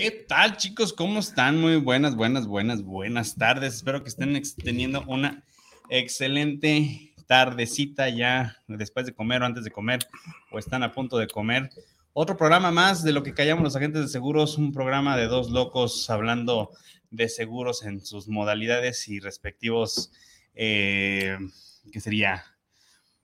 ¿Qué tal, chicos? ¿Cómo están? Muy buenas, buenas, buenas, buenas tardes. Espero que estén teniendo una excelente tardecita ya después de comer o antes de comer o están a punto de comer. Otro programa más de lo que callamos los agentes de seguros, un programa de dos locos hablando de seguros en sus modalidades y respectivos, eh, ¿qué sería?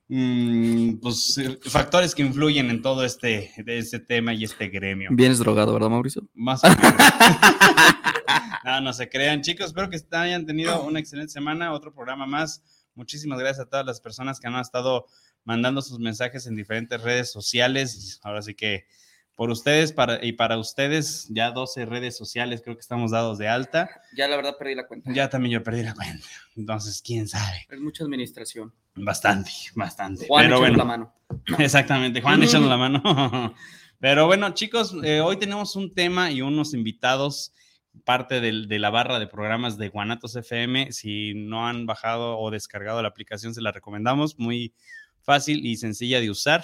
Mm, pues, eh, factores que influyen en todo este, este tema y este gremio. Vienes drogado, ¿verdad, Mauricio? Más o menos. no, no se crean, chicos. Espero que hayan tenido una excelente semana. Otro programa más. Muchísimas gracias a todas las personas que han estado mandando sus mensajes en diferentes redes sociales. Ahora sí que por ustedes para, y para ustedes, ya 12 redes sociales creo que estamos dados de alta. Ya la verdad perdí la cuenta. Ya también yo perdí la cuenta. Entonces, quién sabe. Es mucha administración. Bastante, bastante. Juan Pero la mano. Exactamente, Juan echando la mano. Pero bueno, chicos, eh, hoy tenemos un tema y unos invitados, parte de la barra de programas de Guanatos FM. Si no han bajado o descargado la aplicación, se la recomendamos. Muy fácil y sencilla de usar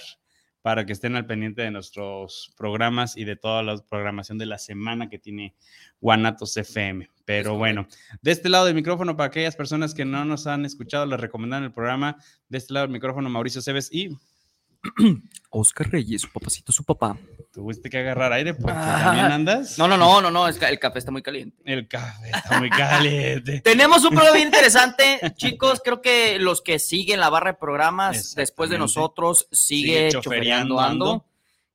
para que estén al pendiente de nuestros programas y de toda la programación de la semana que tiene Guanatos FM. Pero bueno, de este lado del micrófono, para aquellas personas que no nos han escuchado, les recomendan el programa. De este lado del micrófono, Mauricio Cebes y Oscar Reyes, su papacito, su papá. Tuviste que agarrar aire porque también andas. No, no, no, no, no, el café está muy caliente. El café está muy caliente. Tenemos un programa bien interesante, chicos. Creo que los que siguen la barra de programas después de nosotros sigue, sigue ando,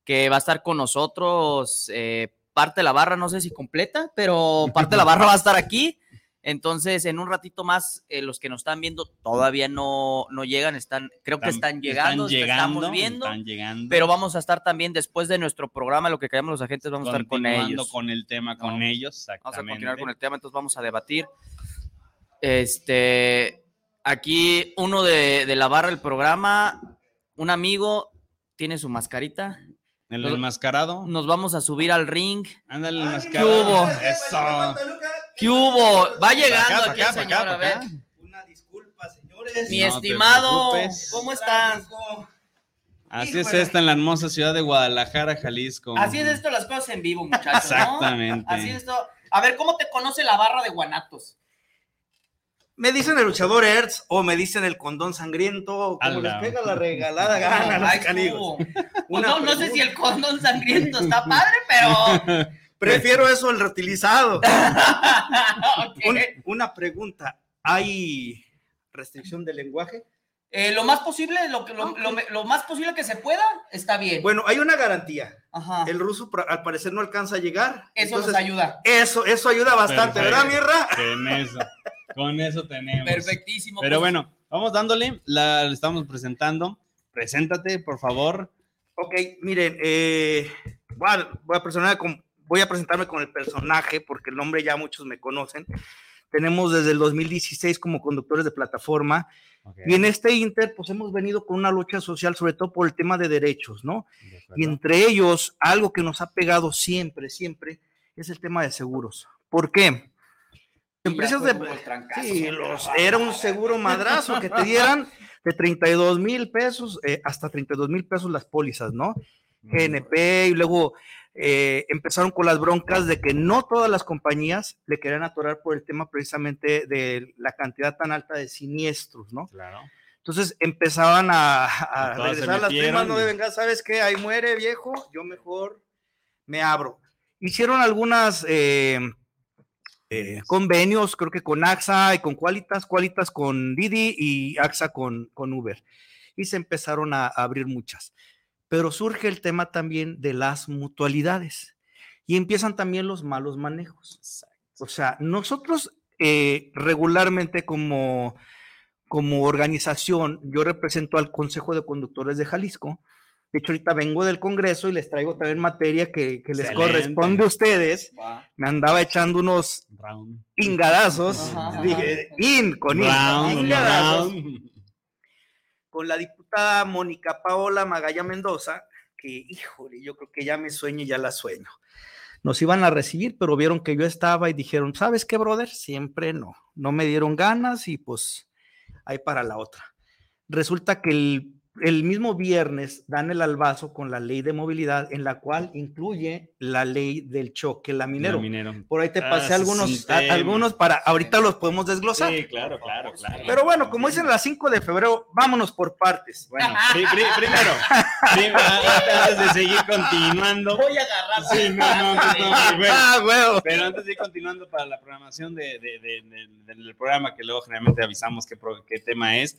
que va a estar con nosotros. Eh, parte de la barra, no sé si completa, pero parte de la barra va a estar aquí. Entonces, en un ratito más, eh, los que nos están viendo todavía no, no llegan, están, creo que están llegando, estamos viendo, pero vamos a estar también después de nuestro programa, lo que queremos los agentes, vamos a estar con ellos. con el tema con ellos, Vamos a continuar con el tema, entonces vamos a debatir. Este, aquí uno de, de la barra del programa, un amigo, tiene su mascarita. El enmascarado. Nos vamos a subir al ring. Ándale, el enmascarado. ¿Qué hubo? Eso. ¿Qué hubo? Va llegando aquí el señor, a ver. Una disculpa, señores. Mi estimado, ¿cómo están? Así es esta en la hermosa ciudad de Guadalajara, Jalisco. Así es esto las cosas en vivo, muchachos. Exactamente. Así es esto. A ver, ¿cómo te conoce la barra de Guanatos? Me dicen el luchador Hertz o me dicen el condón sangriento, como les pega la regalada gana, Ay, pues no, no sé si el condón sangriento está padre, pero Prefiero eso el reutilizado. una pregunta, ¿hay restricción de lenguaje? Eh, lo más posible, lo, que, lo, más posible que se pueda, está bien. Bueno, hay una garantía. El ruso al parecer no alcanza a llegar. Eso nos ayuda. Eso, eso ayuda bastante, ¿verdad, Mirra? Con eso, con eso tenemos. Perfectísimo. Pero pues. bueno, vamos dándole, la, estamos presentando. Preséntate, por favor. Ok, miren, eh, voy a presentar con, voy a presentarme con el personaje porque el nombre ya muchos me conocen. Tenemos desde el 2016 como conductores de plataforma y en este Inter pues hemos venido con una lucha social sobre todo por el tema de derechos, ¿no? y entre ellos algo que nos ha pegado siempre, siempre es el tema de seguros. ¿Por qué? Empresas de... Sí, los, era un seguro madrazo que te dieran de 32 mil pesos eh, hasta 32 mil pesos las pólizas, ¿no? GNP y luego eh, empezaron con las broncas de que no todas las compañías le querían atorar por el tema precisamente de la cantidad tan alta de siniestros, ¿no? Claro. Entonces empezaban a, regresar las primas, no deben venga, ¿sabes qué? Ahí muere viejo, yo mejor me abro. Hicieron algunas eh, eh, convenios, creo que con AXA y con Qualitas, Qualitas con Didi y AXA con, con Uber. Y se empezaron a abrir muchas pero surge el tema también de las mutualidades y empiezan también los malos manejos. O sea, nosotros eh, regularmente como, como organización, yo represento al Consejo de Conductores de Jalisco, De hecho, ahorita vengo del Congreso y les traigo también materia que, les corresponde a ustedes. Me andaba echando unos ingadazos. Dije, in, con in. Con la Mónica Paola Magalla Mendoza, que, híjole, yo creo que ya me sueño y ya la sueño. Nos iban a recibir, pero vieron que yo estaba y dijeron, ¿sabes qué, brother? Siempre no. No me dieron ganas y pues ahí para la otra. Resulta que el el mismo viernes dan el albazo con la ley de movilidad, en la cual incluye la ley del choque laminero. minero. Por ahí te ah, pasé algunos, algunos para, ahorita los podemos desglosar. Sí, claro, claro, claro. Pero bueno, como dicen las 5 de febrero, vámonos por partes. Bueno, primero, antes de seguir continuando. Voy a agarrar. Sí, no, no, no, ah, Pero antes de ir continuando para la programación de, del programa, que luego generalmente avisamos qué, qué tema es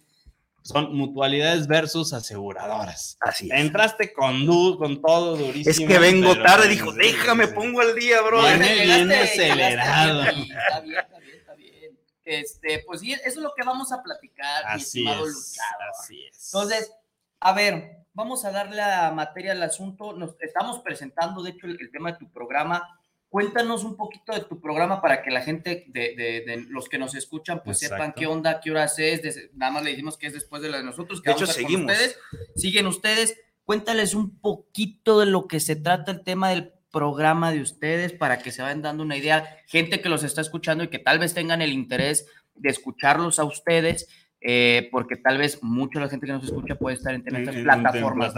son mutualidades versus aseguradoras. Así Entraste con, con todo durísimo. Es que vengo tarde, dijo, déjame, pongo el día, bro. Viene bien acelerado. Está bien, está bien, está bien. Este, pues sí, eso es lo que vamos a platicar, así es, Así es. Entonces, a ver, vamos a darle la materia al asunto. Nos estamos presentando, de hecho, el tema de tu programa Cuéntanos un poquito de tu programa para que la gente de, los que nos escuchan pues sepan qué onda, qué horas es. nada más le dijimos que es después de la de nosotros. Que de hecho, seguimos. Ustedes. Siguen ustedes. Cuéntales un poquito de lo que se trata el tema del programa de ustedes para que se vayan dando una idea. Gente que los está escuchando y que tal vez tengan el interés de escucharlos a ustedes eh, porque tal vez mucha la gente que nos escucha puede estar en, estas plataformas.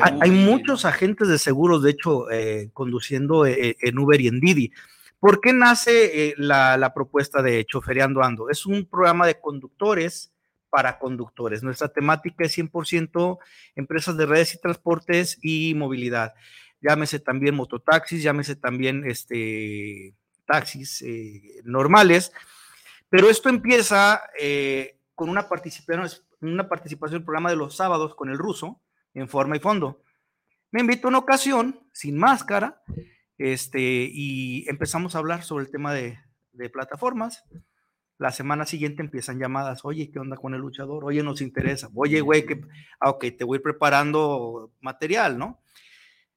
hay, muchos agentes de seguros, de hecho, eh, conduciendo eh, en Uber y en Didi. ¿Por qué nace la, propuesta de Chofereando Ando? Es un programa de conductores para conductores. Nuestra temática es 100% empresas de redes y transportes y movilidad. Llámese también mototaxis, llámese también este, taxis normales. Pero esto empieza con una participación, una participación en el programa de los sábados con el ruso, en forma y fondo. Me invitó una ocasión, sin máscara, este, y empezamos a hablar sobre el tema de, plataformas. La semana siguiente empiezan llamadas, oye, ¿qué onda con el luchador? Oye, nos interesa. Oye, güey, que, ah, ok, te voy preparando material, ¿no?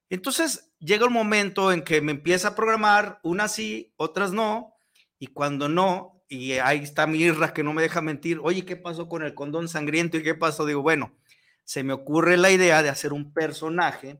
Entonces llega el momento en que me empieza a programar, unas sí, otras no, y cuando no, y ahí está mi Irra que no me deja mentir, oye, ¿qué pasó con el condón sangriento y qué pasó? Digo, bueno, se me ocurre la idea de hacer un personaje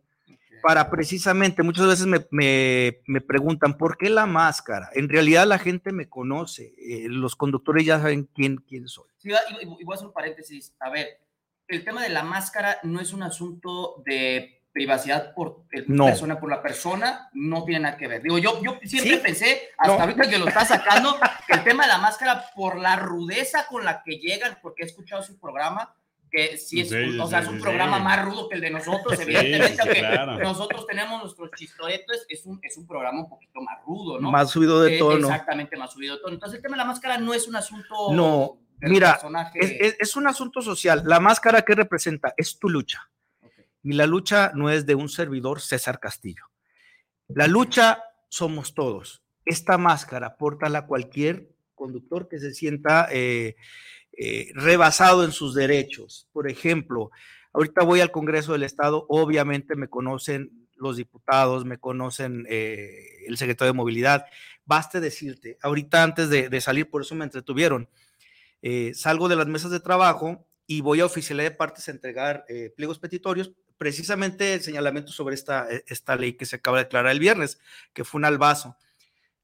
para precisamente, muchas veces me, preguntan, ¿por qué la máscara? En realidad la gente me conoce, eh, los conductores ya saben quién, quién soy. Sí, y voy a hacer un paréntesis, a ver, el tema de la máscara no es un asunto de privacidad por el persona, por la persona, no tiene nada que ver. Digo, yo, yo siempre pensé, hasta ahorita que lo está sacando, que el tema de la máscara, por la rudeza con la que llegan, porque he escuchado su programa, que sí es, o sea, es un programa más rudo que el de nosotros, evidentemente, aunque nosotros tenemos nuestros chistoretos, es un, es un programa un poquito más rudo, ¿no? Más subido de eh, tono. Exactamente, más subido de tono. Entonces, el tema de la máscara no es un asunto... No, mira, es, es, un asunto social. La máscara, ¿qué representa? Es tu lucha. Y la lucha no es de un servidor César Castillo. La lucha somos todos. Esta máscara, pórtala cualquier conductor que se sienta eh, eh, rebasado en sus derechos. Por ejemplo, ahorita voy al Congreso del Estado, obviamente me conocen los diputados, me conocen eh, el secretario de Movilidad. Baste decirte, ahorita antes de, salir, por eso me entretuvieron, salgo de las mesas de trabajo y voy a oficialidad de partes a entregar pliegos petitorios precisamente el señalamiento sobre esta, e, esta ley que se acaba de declarar el viernes, que fue un albazo.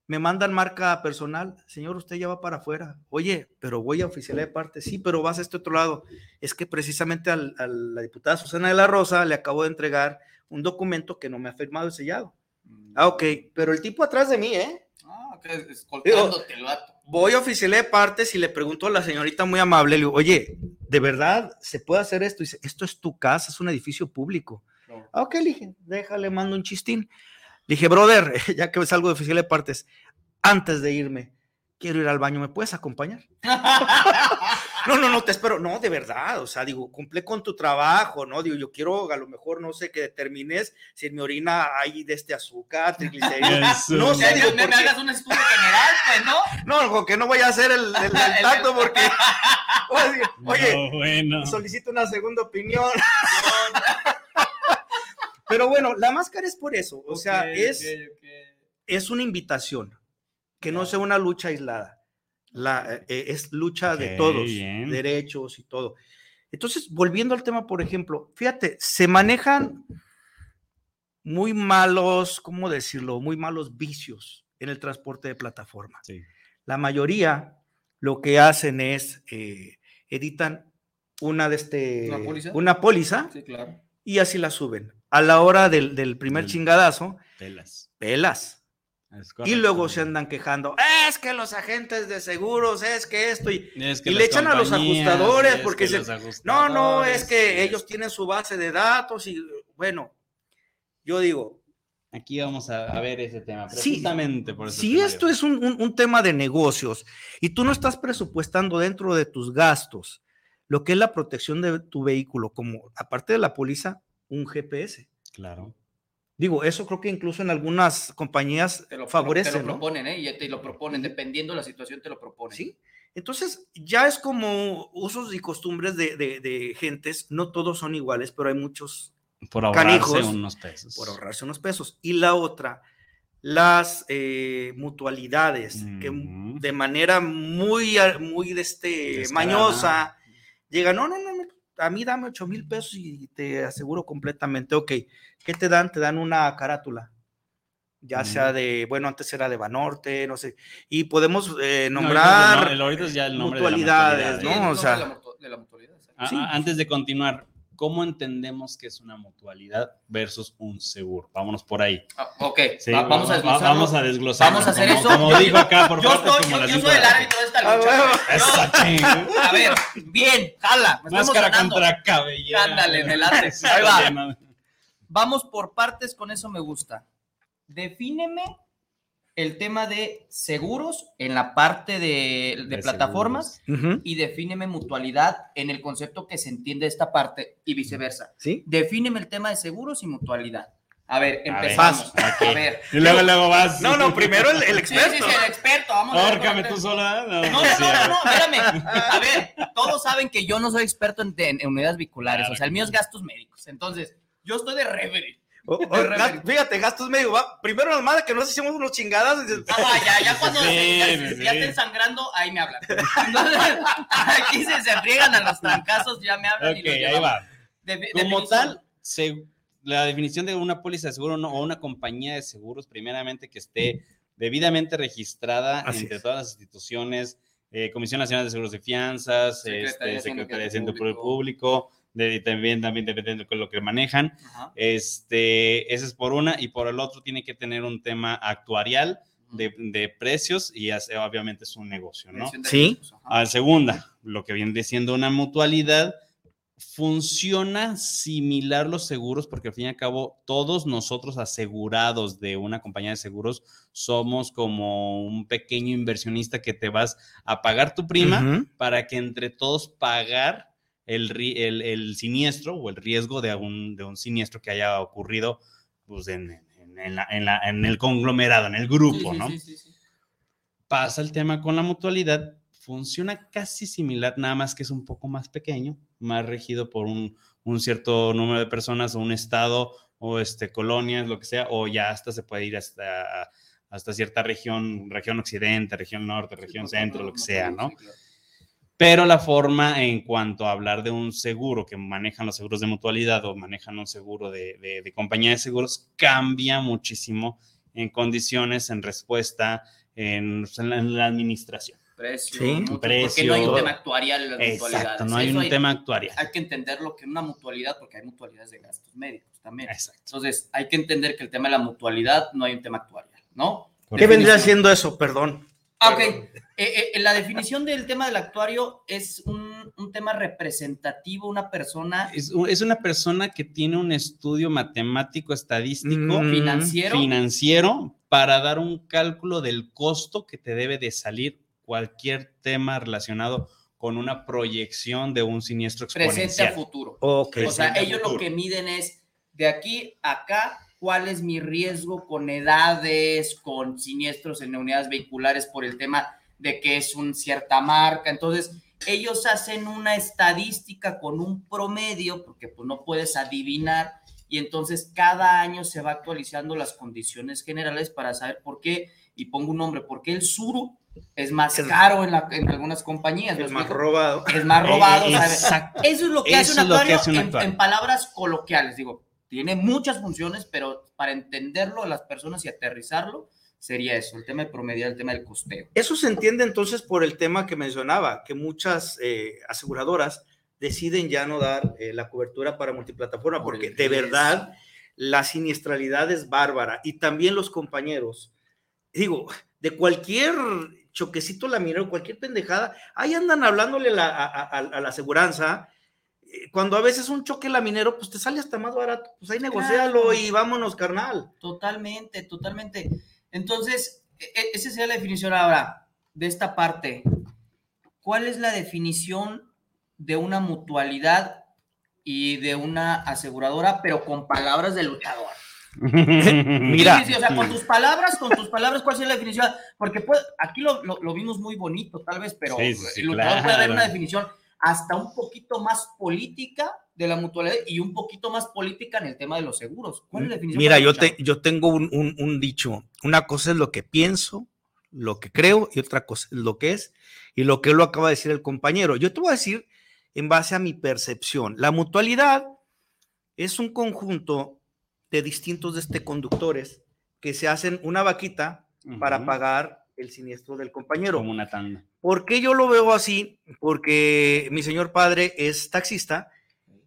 Me mandan marca personal, señor, usted ya va para afuera. Oye, pero voy a oficial de parte. Sí, pero vas a este otro lado. Es que precisamente a la diputada Susana de la Rosa le acabo de entregar un documento que no me ha firmado y sellado. Mm. Ah, ok, pero el tipo atrás de mí, ¿eh? Ah, ok, escoltándote el vato voy a oficial de partes y le pregunto a la señorita muy amable, le digo, oye, ¿de verdad se puede hacer esto? Y dice, esto es tu casa, es un edificio público. Ah, ok, le dije, déjale, mando un chistín. Le dije, brother, ya que salgo de oficial de partes, antes de irme, quiero ir al baño, ¿me puedes acompañar? no, no, no, te espero. No, de verdad, o sea, digo, cumple con tu trabajo, ¿no? Digo, yo quiero, a lo mejor, no sé, que determines si en mi orina hay de este azúcar, triglicéridos. no sé, digo, me hagas un estudio general, pues, ¿no? No, que no voy a hacer el, el, tacto porque, oye, oye solicito una segunda opinión. Pero bueno, la máscara es por eso. O sea, es, es una invitación. Que no sea una lucha aislada. La, eh, eh, es lucha de todos, derechos y todo. Entonces, volviendo al tema, por ejemplo, fíjate, se manejan muy malos, ¿cómo decirlo? Muy malos vicios en el transporte de plataforma. La mayoría lo que hacen es eh, editan una de este una póliza, y así la suben. A la hora del, primer chingadazo, pelas. Pelas. Y luego se andan quejando, es que los agentes de seguros, es que esto, y, le echan a los ajustadores porque se, no, no, es que ellos tienen su base de datos y bueno, yo digo. Aquí vamos a, ver ese tema, precisamente por eso. Si esto es un, tema de negocios y tú no estás presupuestando dentro de tus gastos lo que es la protección de tu vehículo, como aparte de la póliza, un GPS. Claro. Digo, eso creo que incluso en algunas compañías te lo, favorece. Te lo proponen, ¿eh? Y te lo proponen, dependiendo de la situación, te lo proponen. Sí. Entonces, ya es como usos y costumbres de, de gentes, no todos son iguales, pero hay muchos por ahorrarse unos pesos. Por ahorrarse unos pesos. Y la otra, las eh, mutualidades, que de manera muy, muy de este, mañosa, llegan, no, no, no, a mí dame 8 mil pesos y te aseguro completamente, ok, ¿qué te dan? Te dan una carátula, ya sea de, bueno, antes era de Banorte, no sé, y podemos eh, nombrar mutualidades, ¿no? O sea, Antes de continuar, ¿cómo entendemos que es una mutualidad versus un seguro? Vámonos por ahí. Ah, ok, vamos a desglosar. Vamos a desglosar. Vamos a hacer como, eso. Como digo acá, por yo, estoy, yo, yo soy el árbitro de esta ah, lucha. a ver, bien, jala. Máscara contra cabellera. Ándale, en el Ahí va. Vamos por partes, con eso me gusta. Defíneme el tema de seguros en la parte de, plataformas y defíneme mutualidad en el concepto que se entiende esta parte y viceversa. ¿Sí? Defíneme el tema de seguros y mutualidad. A ver, empezamos. A ver. Y luego, luego vas. No, no, primero el, experto. Sí, sí, sí, el experto. Vamos Órcame tú sola. No, no, no, no, espérame. A ver, todos saben que yo no soy experto en, unidades biculares. O sea, el mío es gastos médicos. Entonces, yo estoy de fíjate, gastos medio. Va. Primero nos manda que nos hicimos unos chingadas. Ah, ya, ya cuando ya, estén sangrando, ahí me hablan. aquí se, se friegan a los trancazos, ya me hablan. Ok, ahí va. Como tal, la definición de una póliza de seguro o una compañía de seguros, primeramente que esté debidamente registrada entre todas las instituciones, eh, Comisión Nacional de Seguros de Fianzas, Secretaría, este, Secretaría de Centro Público de, también, también dependiendo de lo que manejan. Este, ese es por una, y por el otro tiene que tener un tema actuarial de, de precios y hace, obviamente es un negocio, ¿no? Sí. A segunda, lo que viene siendo una mutualidad, funciona similar los seguros porque al fin y al cabo todos nosotros asegurados de una compañía de seguros somos como un pequeño inversionista que te vas a pagar tu prima para que entre todos pagar el, el, siniestro o el riesgo de, un, de un siniestro que haya ocurrido pues, en, en, el conglomerado, en el grupo, ¿no? Pasa el tema con la mutualidad, funciona casi similar, nada más que es un poco más pequeño, más regido por un, un cierto número de personas o un estado o este, colonias, lo que sea, o ya hasta se puede ir hasta, hasta cierta región, región occidente, región norte, región centro, lo que sea, ¿no? Pero la forma en cuanto a hablar de un seguro que manejan los seguros de mutualidad o manejan un seguro de, compañía de seguros cambia muchísimo en condiciones, en respuesta, en, la, administración. Precio, sí, precio. Porque no hay un tema actuarial en las Exacto, no hay un tema actuarial. Hay que entender lo que es una mutualidad, porque hay mutualidades de gastos médicos también. Exacto. Entonces, hay que entender que el tema de la mutualidad no hay un tema actuarial, ¿no? ¿Qué vendría siendo eso? Perdón. Ah, ok. Eh, eh, la definición del tema del actuario es un, tema representativo, una persona. Es, una persona que tiene un estudio matemático, estadístico, mm. financiero. financiero, para dar un cálculo del costo que te debe de salir cualquier tema relacionado con una proyección de un siniestro exponencial. Presente a futuro. Okay. O sea, ellos lo que miden es de aquí a acá cuál es mi riesgo con edades, con siniestros en unidades vehiculares por el tema de que es una cierta marca. Entonces, ellos hacen una estadística con un promedio, porque pues no puedes adivinar y entonces cada año se va actualizando las condiciones generales para saber por qué, y pongo un nombre, por qué el Suru es más caro en, la, en algunas compañías. Es más robado. Es más robado. Eso es lo que, hace, un actuario, en, palabras coloquiales. Digo, tiene muchas funciones, pero para entenderlo a las personas y aterrizarlo, sería eso, el tema de promediar, el tema del costeo. Eso se entiende entonces por el tema que mencionaba, que muchas eh, aseguradoras deciden ya no dar eh, la cobertura para multiplataforma, porque de verdad la siniestralidad es bárbara y también los compañeros, digo, de cualquier choquecito laminero, cualquier pendejada, ahí andan hablándole a, la aseguranza. Eh, cuando a veces un choque laminero, pues te sale hasta más barato, pues ahí negocialo y vámonos, carnal. Totalmente, totalmente. Entonces, e, e, esa sería la definición ahora de esta parte. ¿Cuál es la definición de una mutualidad y de una aseguradora, pero con palabras de luchador. Mira. o sea, con tus palabras, con tus palabras, ¿cuál es la definición? Porque pues, aquí lo, lo, vimos muy bonito, tal vez, pero el luchador puede dar una definición hasta un poquito más política de la mutualidad y un poquito más política en el tema de los seguros. ¿Cuál es la definición? Mira, yo, te, yo tengo un, un, un dicho. Una cosa es lo que pienso, lo que creo, y otra cosa es lo que es, y lo que lo acaba de decir el compañero. Yo te voy a decir en base a mi percepción. La mutualidad es un conjunto de distintos de este conductores que se hacen una vaquita para pagar el siniestro del compañero. Como una tanda. ¿Por qué yo lo veo así? Porque mi señor padre es taxista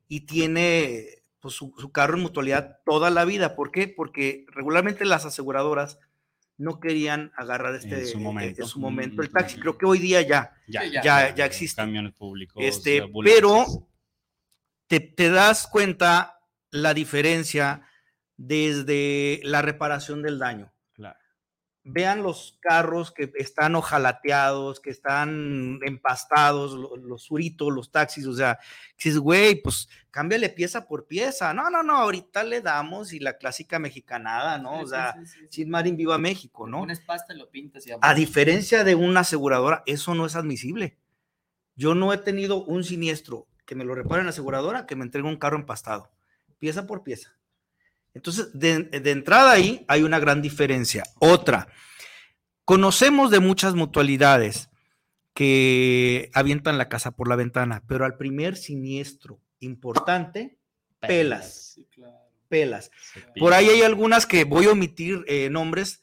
y tiene pues, su, su, carro en mutualidad toda la vida. ¿Por qué? Porque regularmente las aseguradoras no querían agarrar este en su momento, el taxi. Creo que hoy día ya, ya, ya, ya, existe. Camiones públicos. Este, pero te, te das cuenta la diferencia desde la reparación del daño vean los carros que están ojalateados, que están empastados, los, suritos, los taxis, o sea, dices, güey, pues cámbiale pieza por pieza. No, no, no, ahorita le damos y la clásica mexicanada, ¿no? o sea, sin Marín Viva México, ¿no? Pones pasta y lo pintas. Y a diferencia de una aseguradora, eso no es admisible. Yo no he tenido un siniestro que me lo repare en la aseguradora que me entregue un carro empastado, pieza por pieza. Entonces, de, entrada ahí hay una gran diferencia. Otra, conocemos de muchas mutualidades que avientan la casa por la ventana, pero al primer siniestro importante, pelas. Pelas. Por ahí hay algunas que voy a omitir eh, nombres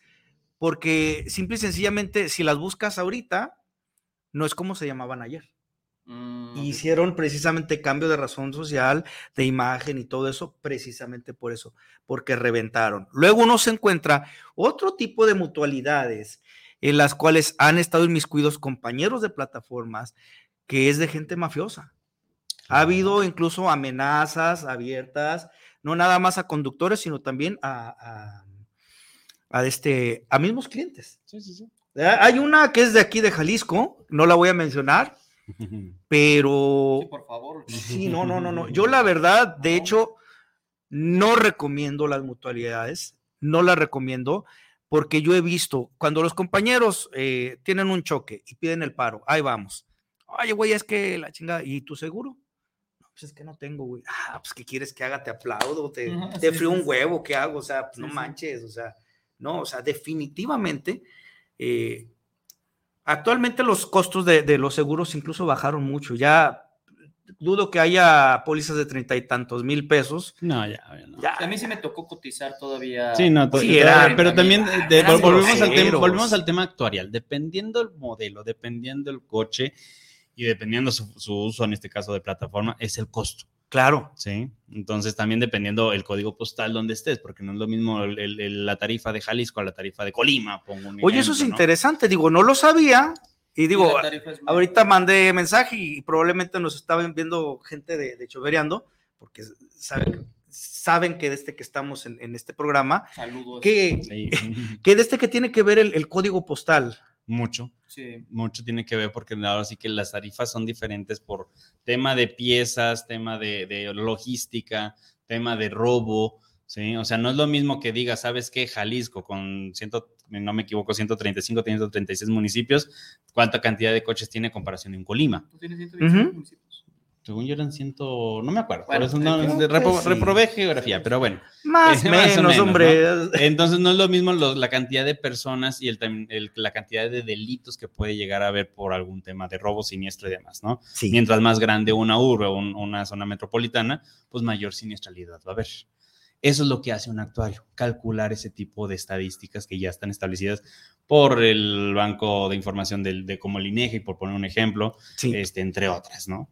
porque simple y sencillamente, si las buscas ahorita, no es como se llamaban ayer. Mm, Hicieron precisamente cambio de razón social, de imagen y todo eso, precisamente por eso, porque reventaron. Luego uno se encuentra otro tipo de mutualidades en las cuales han estado inmiscuidos compañeros de plataformas, que es de gente mafiosa. Ha habido incluso amenazas abiertas, no nada más a conductores, sino también a, a, este, a mismos clientes. Hay una que es de aquí de Jalisco, no la voy a mencionar, pero. Sí, por favor. Sí, no, no, no, no. Yo la verdad, de hecho, no recomiendo las mutualidades, no las recomiendo, porque yo he visto cuando los compañeros eh, tienen un choque y piden el paro, ahí vamos. Oye, güey, es que la chingada, ¿y tu seguro? No, pues es que no tengo, güey. Ah, pues ¿qué quieres que haga? Te aplaudo, te, te frío un huevo, ¿qué hago? O sea, pues, no manches, o sea, no, o sea, definitivamente. Eh, Actualmente los costos de, los seguros incluso bajaron mucho. Ya dudo que haya pólizas de treinta y tantos mil pesos. No, ya, ya. A mí sí me tocó cotizar todavía. Sí, no, pero también volvemos, al tema, volvemos al tema actuarial. Dependiendo el modelo, dependiendo el coche y dependiendo su uso, en este caso de plataforma, es el costo. Claro. Sí. Entonces, también dependiendo el código postal donde estés, porque no es lo mismo la tarifa de Jalisco a la tarifa de Colima. Oye, eso es interesante. Digo, no lo sabía. Y digo, ahorita mandé mensaje y probablemente nos estaban viendo gente de, de Chovereando, porque saben, saben que desde que estamos en, este programa, Que, que desde que tiene que ver el código postal. Mucho. Sí. Mucho tiene que ver porque ahora sí que las tarifas son diferentes por tema de piezas, tema de, logística, tema de robo, ¿sí? O sea, no es lo mismo que diga, ¿sabes qué? Jalisco con, ciento, no me equivoco, 135, 136 municipios, ¿cuánta cantidad de coches tiene en comparación en Colima? ¿Tiene 125 municipios? Según yo eran ciento, no me acuerdo. por eso no, reprobé geografía, pero bueno. Más, o menos, hombre. Entonces no es lo mismo la cantidad de personas y el, la cantidad de delitos que puede llegar a haber por algún tema de robo siniestro y demás, ¿no? Mientras más grande una urbe o una zona metropolitana, pues mayor siniestralidad va a haber. Eso es lo que hace un actuario, calcular ese tipo de estadísticas que ya están establecidas por el Banco de Información de, como el INEGI, por poner un ejemplo, este, entre otras, ¿no?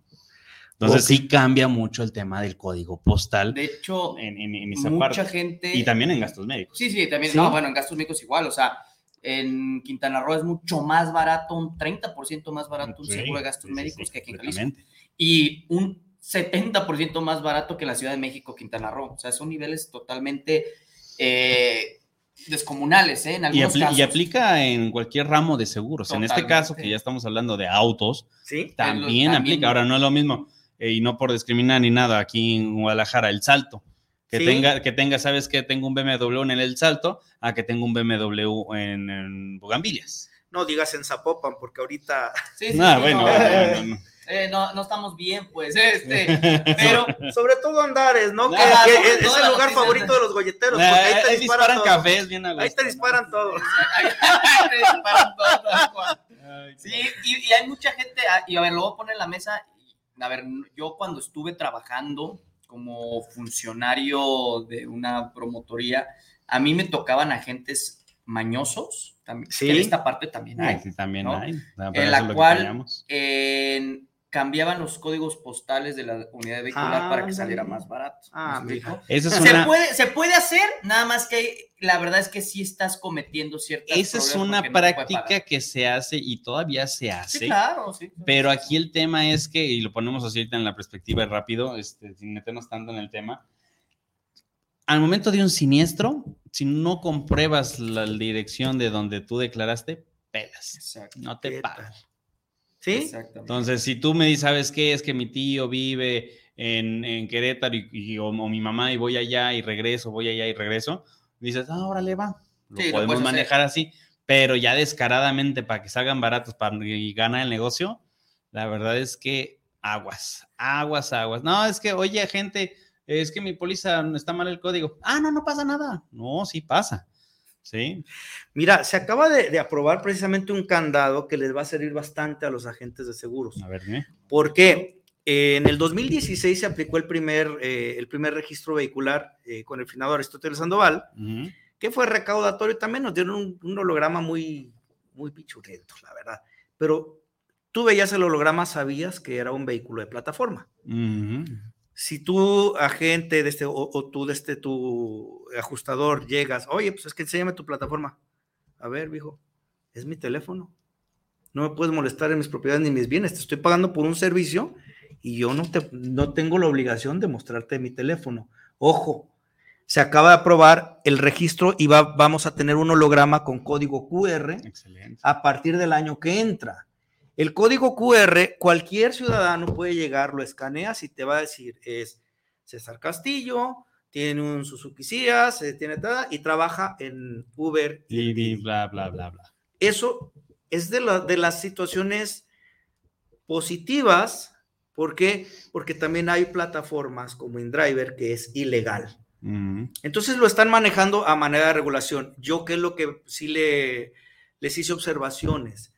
Entonces sí cambia mucho el tema del código postal. De hecho, en, esa mucha gente... Y también en gastos médicos. Sí, sí, también. No, bueno, en gastos médicos igual. O sea, en Quintana Roo es mucho más barato, un 30% más barato un seguro de gastos médicos que aquí en Jalisco. Y un 70% más barato que en la Ciudad de México, Quintana Roo. O sea, son niveles totalmente... Eh, descomunales, ¿eh? En algunos y, casos. y, aplica en cualquier ramo de seguros. En este caso, que ya estamos hablando de autos, ¿Sí? también, aplica. Ahora, no es lo mismo eh, y no por discriminar ni nada, aquí en Guadalajara, el salto. Que, tenga, que tenga, ¿sabes que Tengo un BMW en el salto a que tengo un BMW en, Bugambilias. No digas en Zapopan, porque ahorita. Sí, sí, ah, bueno, eh, no, no, estamos bien, pues, este, pero... Sobre todo Andares, ¿no? que, es, el lugar favorito de los golleteros, porque ahí te disparan, cafés bien Ahí te disparan todo. ahí te disparan todo. Sí, y, y, hay mucha gente, ah, y a ver, lo voy a poner en la mesa, a ver, yo cuando estuve trabajando como funcionario de una promotoría, a mí me tocaban agentes mañosos, también, ¿Sí? en esta parte también hay. Sí, también hay. En la cual cambiaban los códigos postales de la unidad vehicular para que saliera más barato. Ah, Eso se, puede, se puede hacer, nada más que la verdad es que sí estás cometiendo ciertas Esa es una práctica que se hace y todavía se hace. Sí, claro, sí. Pero aquí el tema es que, y lo ponemos así en la perspectiva rápido, este, sin meternos tanto en el tema, al momento de un siniestro, si no compruebas la dirección de donde tú declaraste, pelas. No te pagas. ¿Sí? Entonces, si tú me dices, ¿sabes qué? Es que mi tío vive en, Querétaro y, o, mi mamá y voy allá y regreso, voy allá y regreso, dices, ah, órale, va. Lo podemos manejar así, pero ya descaradamente para que salgan baratos para, y gana el negocio, la verdad es que aguas, aguas, aguas. No, es que, oye, gente, es que mi póliza está mal el código. Ah, no, no pasa nada. No, sí pasa. Sí. Mira, se acaba de, aprobar precisamente un candado que les va a servir bastante a los agentes de seguros. A ver, Porque eh, en el 2016 se aplicó el primer, eh, el primer registro vehicular eh, con el finado Aristóteles Sandoval, que fue recaudatorio también, nos dieron un, holograma muy, muy pichurriento, la verdad. Pero tú veías el holograma, sabías que era un vehículo de plataforma si tú, agente de este, o, tú de este, tu ajustador, llegas, oye, pues es que enséñame tu plataforma. A ver, viejo, es mi teléfono. No me puedes molestar en mis propiedades ni mis bienes. Te estoy pagando por un servicio y yo no, te, no tengo la obligación de mostrarte mi teléfono. Ojo, se acaba de aprobar el registro y va, vamos a tener un holograma con código QR a partir del año que entra. El código QR, cualquier ciudadano puede llegar, lo escaneas y te va a decir, es César Castillo, tiene un Suzuki Cias, eh, tiene tal, y trabaja en Uber. Y, bla, bla, bla, bla. Eso es de, de las situaciones positivas. ¿Por qué? Porque también hay plataformas como InDriver que es ilegal. Entonces lo están manejando a manera de regulación. Yo, ¿qué es lo que sí le, les hice observaciones?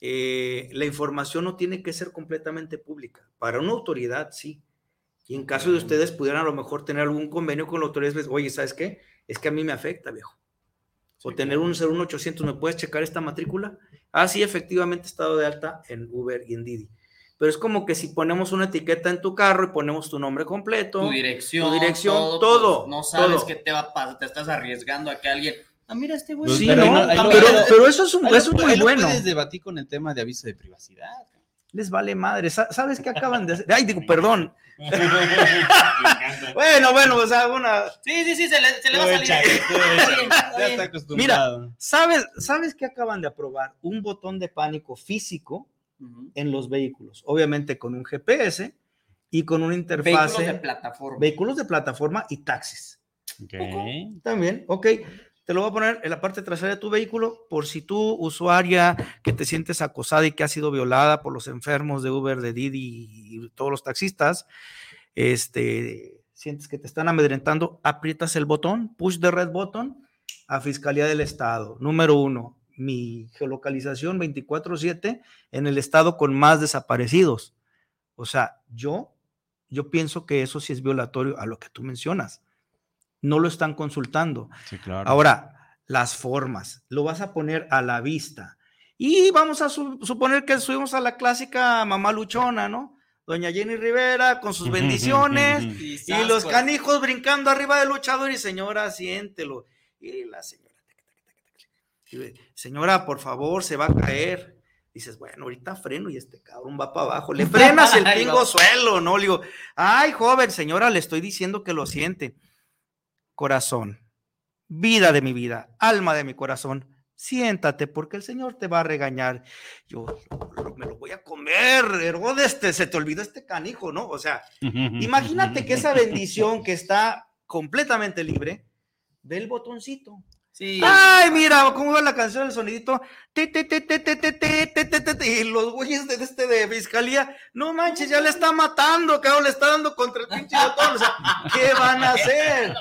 Eh, la información no tiene que ser completamente pública. Para una autoridad, sí. Y en caso de ustedes pudieran a lo mejor tener algún convenio con la autoridad, oye, ¿sabes qué? Es que a mí me afecta, viejo. O tener un 01800, ¿me puedes checar esta matrícula? Ah, sí, efectivamente he estado de alta en Uber y en Didi. Pero es como que si ponemos una etiqueta en tu carro y ponemos tu nombre completo, tu dirección, tu dirección todo, pues, no sabes que te va a pasar, te estás arriesgando a que alguien Ah, mira este güey. Sí, pero, pero, eso es, un, eso es muy bueno. puedes debatir con el tema de aviso de privacidad. Les vale madre. ¿Sabes qué acaban de hacer? Ay, digo, perdón. bueno, bueno, o sea, una. Sí, sí, sí, se le, se le va a salir. ya está acostumbrado. Mira, ¿sabes, ¿sabes qué acaban de aprobar? Un botón de pánico físico en los vehículos. Obviamente con un GPS y con una interfase. Vehículos de plataforma. Vehículos de plataforma y taxis. Okay. También, ok te lo voy a poner en la parte trasera de tu vehículo por si tú, usuaria, que te sientes acosada y que ha sido violada por los enfermos de Uber, de Didi y todos los taxistas, este, sientes que te están amedrentando, aprietas el botón, push the red button a Fiscalía del Estado. Número uno, mi geolocalización 24/7 en el estado con más desaparecidos. O sea, yo, yo pienso que eso sí es violatorio a lo que tú mencionas. No lo están consultando. Ahora, las formas, lo vas a poner a la vista. Y vamos a suponer que subimos a la clásica mamá luchona, ¿no? Doña Jenny Rivera con sus bendiciones y, los canijos brincando arriba del luchador y señora, siéntelo. Y la señora, señora, por favor, se va a caer. Dices, bueno, ahorita freno y este cabrón va para abajo. Le frenas el pingo suelo, ¿no? Le digo, ay, joven, señora, le estoy diciendo que lo siente. Corazón, vida de mi vida, alma de mi corazón siéntate porque el Señor te va a regañar. Yo me lo voy a comer, Herodes, este, se te olvidó este canijo, ¿no? O sea, imagínate que esa bendición que está completamente libre, ve el botoncito, Ay, mira, cómo va la canción, el sonidito. Y los güeyes de este de fiscalía, no manches, ya le está matando, cabrón, le está dando contra el pinche botón. O sea, ¿qué van a hacer?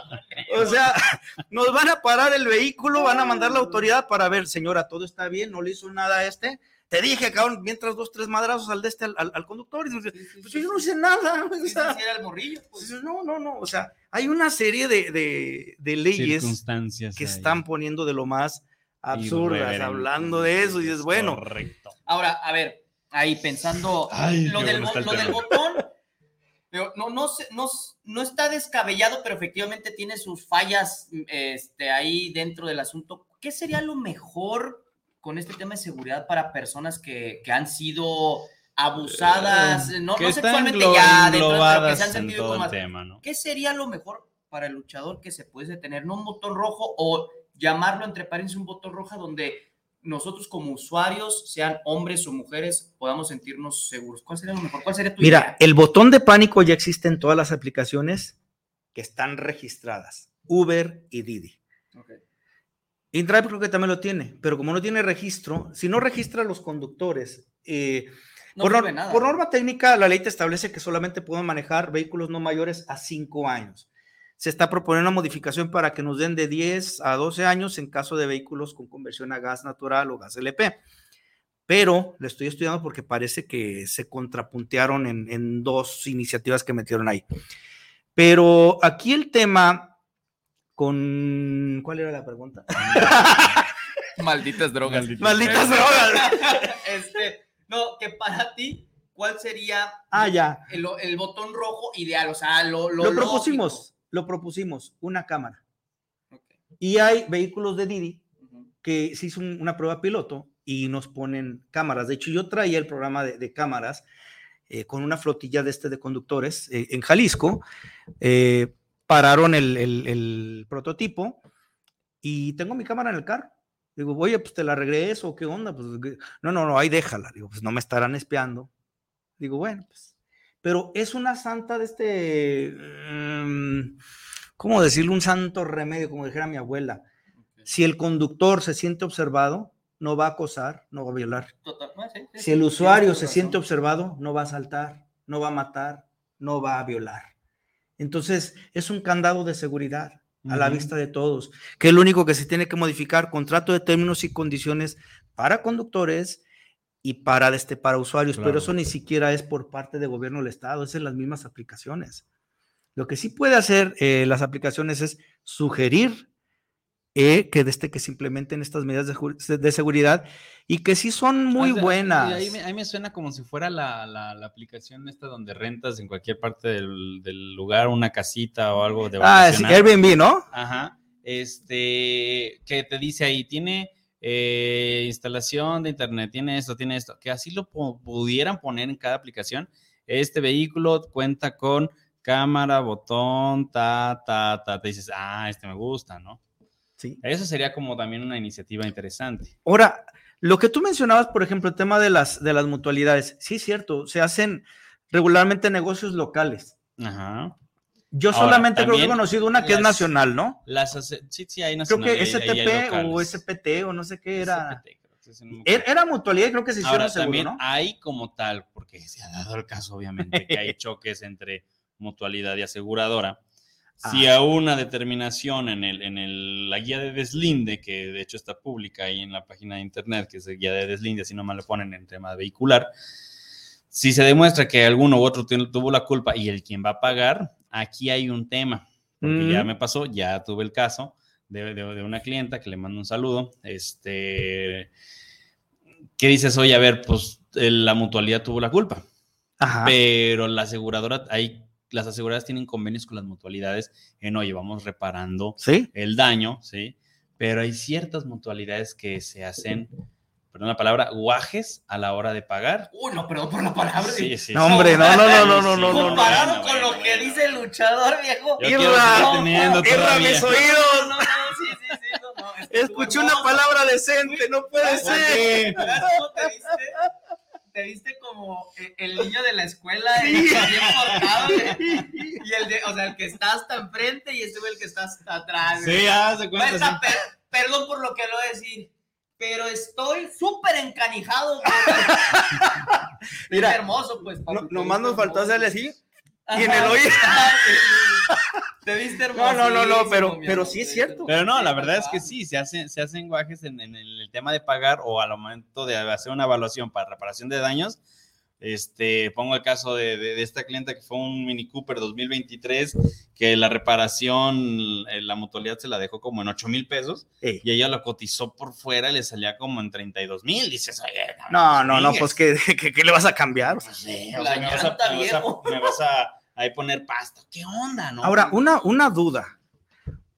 O sea, nos van a parar el vehículo, van a mandar la autoridad para ver, señora, todo está bien, no le hizo nada a este te dije, cabrón, mientras dos, tres madrazos al de este, al, conductor. Y dice, pues yo no hice nada. O sea, el morrillo, pues. No, no, no. O sea, hay una serie de, de, leyes que están poniendo de lo más absurdas, hablando de eso. Y dices, bueno. Correcto. Ahora, a ver, ahí pensando lo, del, lo del botón. Pero no, no, no, no está descabellado, pero efectivamente tiene sus fallas este, ahí dentro del asunto. ¿Qué sería lo mejor con este tema de seguridad para personas que, que han sido abusadas, eh, no, sexualmente ya, de que se han sentido como tema, ¿no? ¿Qué sería lo mejor para el luchador que se puede tener? ¿No un botón rojo o llamarlo entre paréntesis un botón rojo donde nosotros como usuarios, sean hombres o mujeres, podamos sentirnos seguros? ¿Cuál sería lo mejor? ¿Cuál sería tu Mira, el botón de pánico ya existe en todas las aplicaciones que están registradas, Uber y Didi. Okay. InDrive creo que también lo tiene, pero como no tiene registro, si no registra a los conductores, eh, por, norma técnica, la ley te establece que solamente pueden manejar vehículos no mayores a 5 años. Se está proponiendo una modificación para que nos den de 10 a 12 años en caso de vehículos con conversión a gas natural o gas LP. Pero le estoy estudiando porque parece que se contrapuntearon en, en dos iniciativas que metieron ahí. Pero aquí el tema con... ¿Cuál era la pregunta? Malditas drogas. Malditas, drogas. este, no, que para ti, ¿cuál sería ah, ya. El, botón rojo ideal? O sea, lo, lo, propusimos, lo propusimos, una cámara. Y hay vehículos de Didi que se hizo una prueba piloto y nos ponen cámaras. De hecho, yo traía el programa de, cámaras eh, con una flotilla de este de conductores eh, en Jalisco. Eh, pararon el, prototipo y tengo mi cámara en el carro. Digo, oye, pues te la regreso, ¿qué onda? Pues, no, no, no, ahí déjala. Digo, pues no me estarán espiando. Digo, bueno, pues. Pero es una santa de este, mm, ¿cómo decirlo? Un santo remedio, como dijera mi abuela. Si el conductor se siente observado, no va a acosar, no va a violar. si el usuario se siente observado, no va a asaltar, no va a matar, no va a violar. Entonces, es un candado de seguridad a la vista de todos, que es lo único que se tiene que modificar, contrato de términos y condiciones para conductores y para, este, para usuarios, pero eso ni siquiera es por parte de gobierno del Estado, es en las mismas aplicaciones. Lo que sí puede hacer eh, las aplicaciones es sugerir eh, que desde que se implementen estas medidas de, seguridad y que sí son muy buenas. Ahí me, me, suena como si fuera la, la, aplicación esta donde rentas en cualquier parte del, del, lugar una casita o algo de Ah, sí, Airbnb, ¿no? Ajá. Este, que te dice ahí, tiene eh, instalación de internet, tiene esto, tiene esto, que así lo pudieran poner en cada aplicación. Este vehículo cuenta con cámara, botón, ta, ta, ta. Te dices, ah, este me gusta, ¿no? Sí. Eso sería como también una iniciativa interesante. Ahora, lo que tú mencionabas, por ejemplo, el tema de las, de las mutualidades, sí es cierto, se hacen regularmente negocios locales. Ajá. Yo solamente creo que he conocido una que es nacional, ¿no? Las, sí, sí, hay nacional. Creo que STP o SPT o no sé qué era. Er, era, mutualidad, creo que se hicieron seguro, también hay como tal, porque se ha dado el caso, obviamente, que hay choques entre mutualidad y aseguradora. Si a una determinación en, el, en el, la guía de deslinde, que de hecho está pública ahí en la página de internet, que es la guía de deslinde, si no me lo ponen en tema vehicular, si se demuestra que alguno u otro tuvo la culpa y el quien va a pagar, aquí hay un tema, porque ya me pasó, ya tuve el caso de, de, una clienta que le mando un saludo, este, que dices, oye, a ver, pues la mutualidad tuvo la culpa, pero la aseguradora, hay las aseguradoras tienen convenios con las mutualidades en, oye, vamos reparando el daño, ¿sí? Pero hay ciertas mutualidades que se hacen, perdón la palabra, guajes a la hora de pagar. Uy, no, perdón por la palabra. Sí, sí. No, hombre, no, no, no, no, no, no. Comparado con lo que dice el luchador, viejo. Irra, irra mis oídos. No, no, sí, sí, sí. No, Escuché una palabra decente, no puede ser. ¿Te te viste como e, el niño de la escuela bien portado, y el de, o sea, el que está hasta enfrente y este el que está hasta atrás. Sí, ya se cuenta. perdón por lo que lo voy a decir, pero estoy súper encanijado. Mira, hermoso, pues. No, nomás nos faltó hacerle así y en el oído. Te viste hermoso. No, no, no, pero, pero sí es cierto. Pero no, la verdad es que sí, se hacen, se hacen guajes en, el tema de pagar o al momento de hacer una evaluación para reparación de daños. Este, pongo el caso de, esta clienta que fue un Mini Cooper 2023, que la reparación, eh, la mutualidad se la dejó como en 8 mil pesos y ella lo cotizó por fuera y le salía como en 32 mil. Dices, oye, no, no, no, pues ¿qué, ¿qué, le vas a cambiar? me vas a ahí poner pasto. ¿Qué onda, no? Ahora, una, una duda.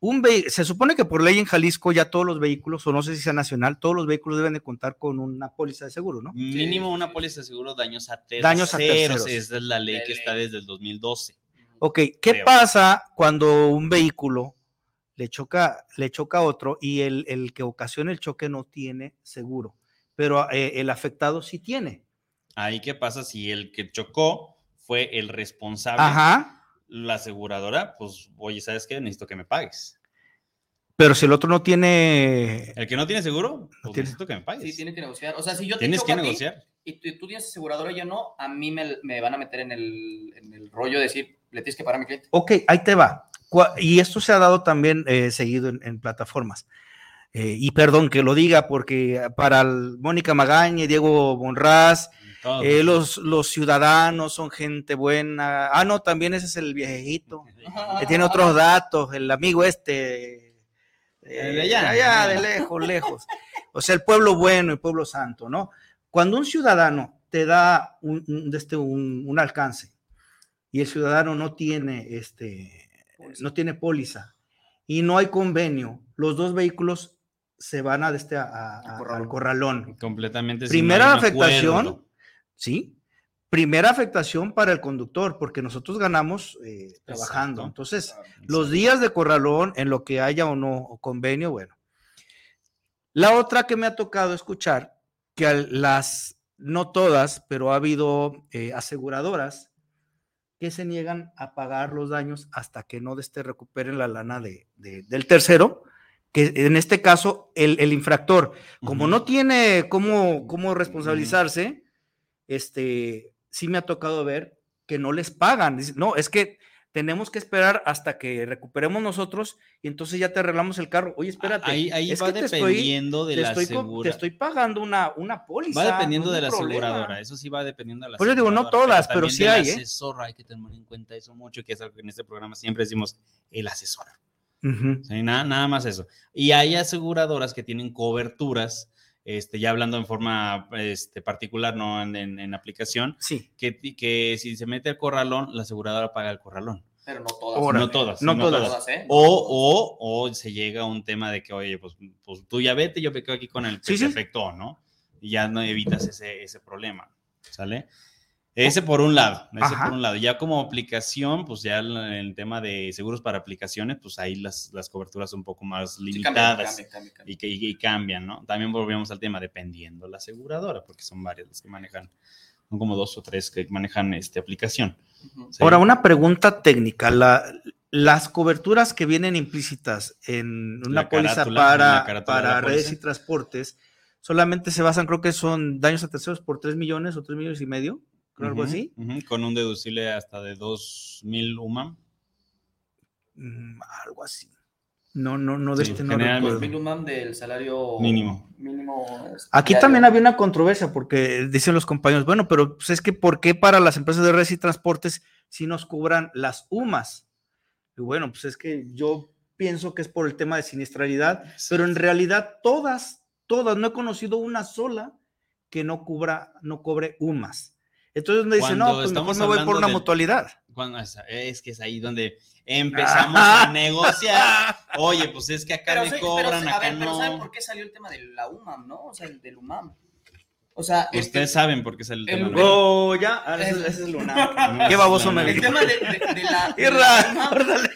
Un se supone que por ley en Jalisco ya todos los vehículos, o no sé si sea nacional, todos los vehículos deben de contar con una póliza de seguro, ¿no? Mínimo una póliza de seguro daños a terceros. Daños a terceros. Esa es la ley que está desde el 2012. Ok, ¿qué pasa cuando un vehículo le choca, le choca a otro y el, el, que ocasiona el choque no tiene seguro, pero eh, el afectado sí tiene? Ahí, ¿qué pasa si el que chocó fue el responsable, la aseguradora, pues, oye, ¿sabes qué? Necesito que me pagues. Pero si el otro no tiene. El que no tiene seguro, pues necesito que me pagues. Sí, tiene que negociar. O sea, si yo te Tienes que negociar. y tú, tienes aseguradora y yo no, a mí me, van a meter en el, rollo de decir, le tienes que pagar a mi cliente. Ok, ahí te va. Y esto se ha dado también eh, seguido en, plataformas. Eh, y perdón que lo diga, porque para Mónica Magaña y Diego Bonraz eh, los, los ciudadanos son gente buena. Ah, no, también ese es el viejito, que tiene otros datos, el amigo este. Eh, de allá. allá, de lejos, lejos. O sea, el pueblo bueno, el pueblo santo, ¿no? Cuando un ciudadano te da un, este, un, alcance y el ciudadano no tiene, este, no tiene póliza y no hay convenio, los dos vehículos se van a, este, al corralón. Completamente. Primera afectación, ¿sí? Primera afectación para el conductor, porque nosotros ganamos eh, trabajando. Entonces, los días de corralón, en lo que haya o no convenio, bueno. La otra que me ha tocado escuchar, que las, no todas, pero ha habido eh, aseguradoras que se niegan a pagar los daños hasta que no este recuperen la lana de, del tercero, que en este caso el, infractor, como no tiene cómo, cómo responsabilizarse, este, sí me ha tocado ver que no les pagan. no, es que tenemos que esperar hasta que recuperemos nosotros y entonces ya te arreglamos el carro. Oye, espérate. Ahí, ahí va dependiendo de la estoy, Te estoy pagando una, una póliza. Va dependiendo de la aseguradora. Eso sí va dependiendo de la Pues yo digo, no todas, pero, sí hay. El ¿eh? asesor, hay que tener en cuenta eso mucho, que es algo que en este programa siempre decimos, el asesor. nada, nada más eso. Y hay aseguradoras que tienen coberturas este, ya hablando en forma este, particular, no en, aplicación, sí. que, que si se mete el corralón, la aseguradora paga el corralón. Pero no todas. no todas. No, todas. ¿eh? o, o, o, se llega a un tema de que, oye, pues, pues tú ya vete, yo me quedo aquí con el que se afectó, ¿no? Y ya no evitas ese, ese problema, ¿sale? Ese por un lado, ese por un lado. Ya como aplicación, pues ya el, tema de seguros para aplicaciones, pues ahí las, las coberturas son un poco más limitadas Y, que, y, cambian, ¿no? También volvemos al tema dependiendo la aseguradora, porque son varias las que manejan, son como dos o tres que manejan esta aplicación. Ahora, una pregunta técnica. las coberturas que vienen implícitas en una póliza para, para redes y transportes solamente se basan, creo que son daños a terceros por 3 millones o 3 millones y medio, creo algo así. con un deducible hasta de 2 mil UMAM. Mm, algo así. No, no, no de este no recuerdo. del salario mínimo. Aquí también había una controversia porque dicen los compañeros, bueno, pero pues es que ¿por qué para las empresas de redes y transportes si nos cobran las UMAS? Y bueno, pues es que yo pienso que es por el tema de siniestralidad, pero en realidad todas, todas, no he conocido una sola que no cubra, no cobre UMAS. Entonces me dicen, no, pues mejor me voy por una mutualidad. es que es ahí donde empezamos a negociar. Oye, pues es que acá me cobran, acá ver, no. Pero ¿saben por qué salió el tema de la UMAM, no? O sea, el del UMAM. O sea, ustedes este, saben por qué salió el, tema. Oh, ya, ese, es el UNAM. Qué baboso me El tema de, de, la. Raro,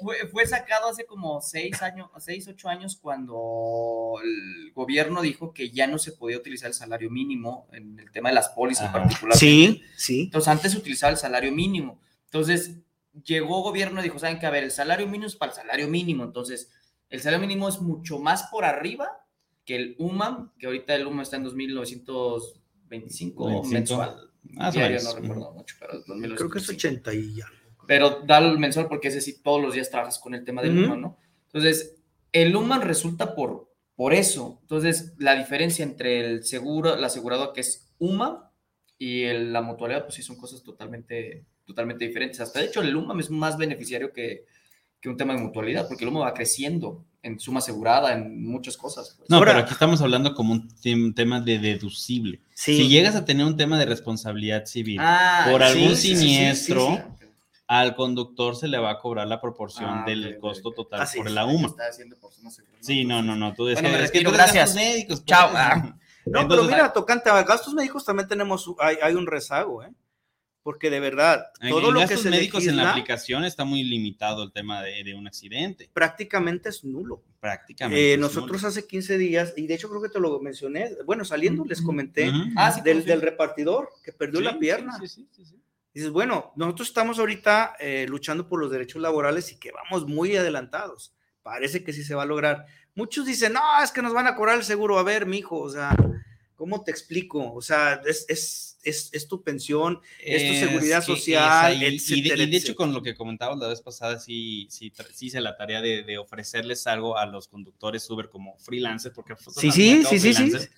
fue, fue, sacado hace como seis años, seis, ocho años, cuando el gobierno dijo que ya no se podía utilizar el salario mínimo en el tema de las pólizas en particular. Sí, sí. Entonces, antes se utilizaba el salario mínimo. Entonces, llegó gobierno y dijo, ¿saben qué? A ver, el salario mínimo es para el salario mínimo. Entonces, el salario mínimo es mucho más por arriba que el UMAM, que ahorita el UMAM está en 2.925 mensual. Ah, no recuerdo mucho, pero Creo que es 80 y ya pero da el mensual porque ese sí todos los días trabajas con el tema del uh ¿no? Entonces, el human resulta por, por eso. Entonces, la diferencia entre el seguro, la aseguradora que es UMA y la mutualidad, pues sí son cosas totalmente, totalmente diferentes. Hasta de hecho, el UMA es más beneficiario que, que un tema de mutualidad, porque el UMA va creciendo en suma asegurada, en muchas cosas. Pues. No, pero aquí estamos hablando como un tema de deducible. Si llegas a tener un tema de responsabilidad civil ah, por algún siniestro, al conductor se le va a cobrar la proporción ah, del costo total por la UMA. sí, no, no, no, tú bueno, me retiro, gracias. médicos. Pues. Chao. Ah. No, pero mira, tocante a gastos médicos también tenemos, hay, hay un rezago, ¿eh? Porque de verdad, todo lo que se médicos en la aplicación está muy limitado el tema de, de un accidente. Prácticamente es nulo. Prácticamente. Eh, nosotros hace 15 días, y de hecho creo que te lo mencioné, bueno, saliendo les comenté ah, del, del, repartidor que perdió la pierna. Sí, sí, sí, dices, bueno, nosotros estamos ahorita eh, luchando por los derechos laborales y que vamos muy adelantados. Parece que sí se va a lograr. Muchos dicen, no, es que nos van a cobrar el seguro. A ver, mijo, o sea, ¿cómo te explico? O sea, es, es, es, es tu pensión, es tu seguridad social, y, de, hecho, con lo que comentabas la vez pasada, sí, sí, sí hice la tarea de, de, ofrecerles algo a los conductores Uber como freelancers, porque sí, sí, sí, sí, sí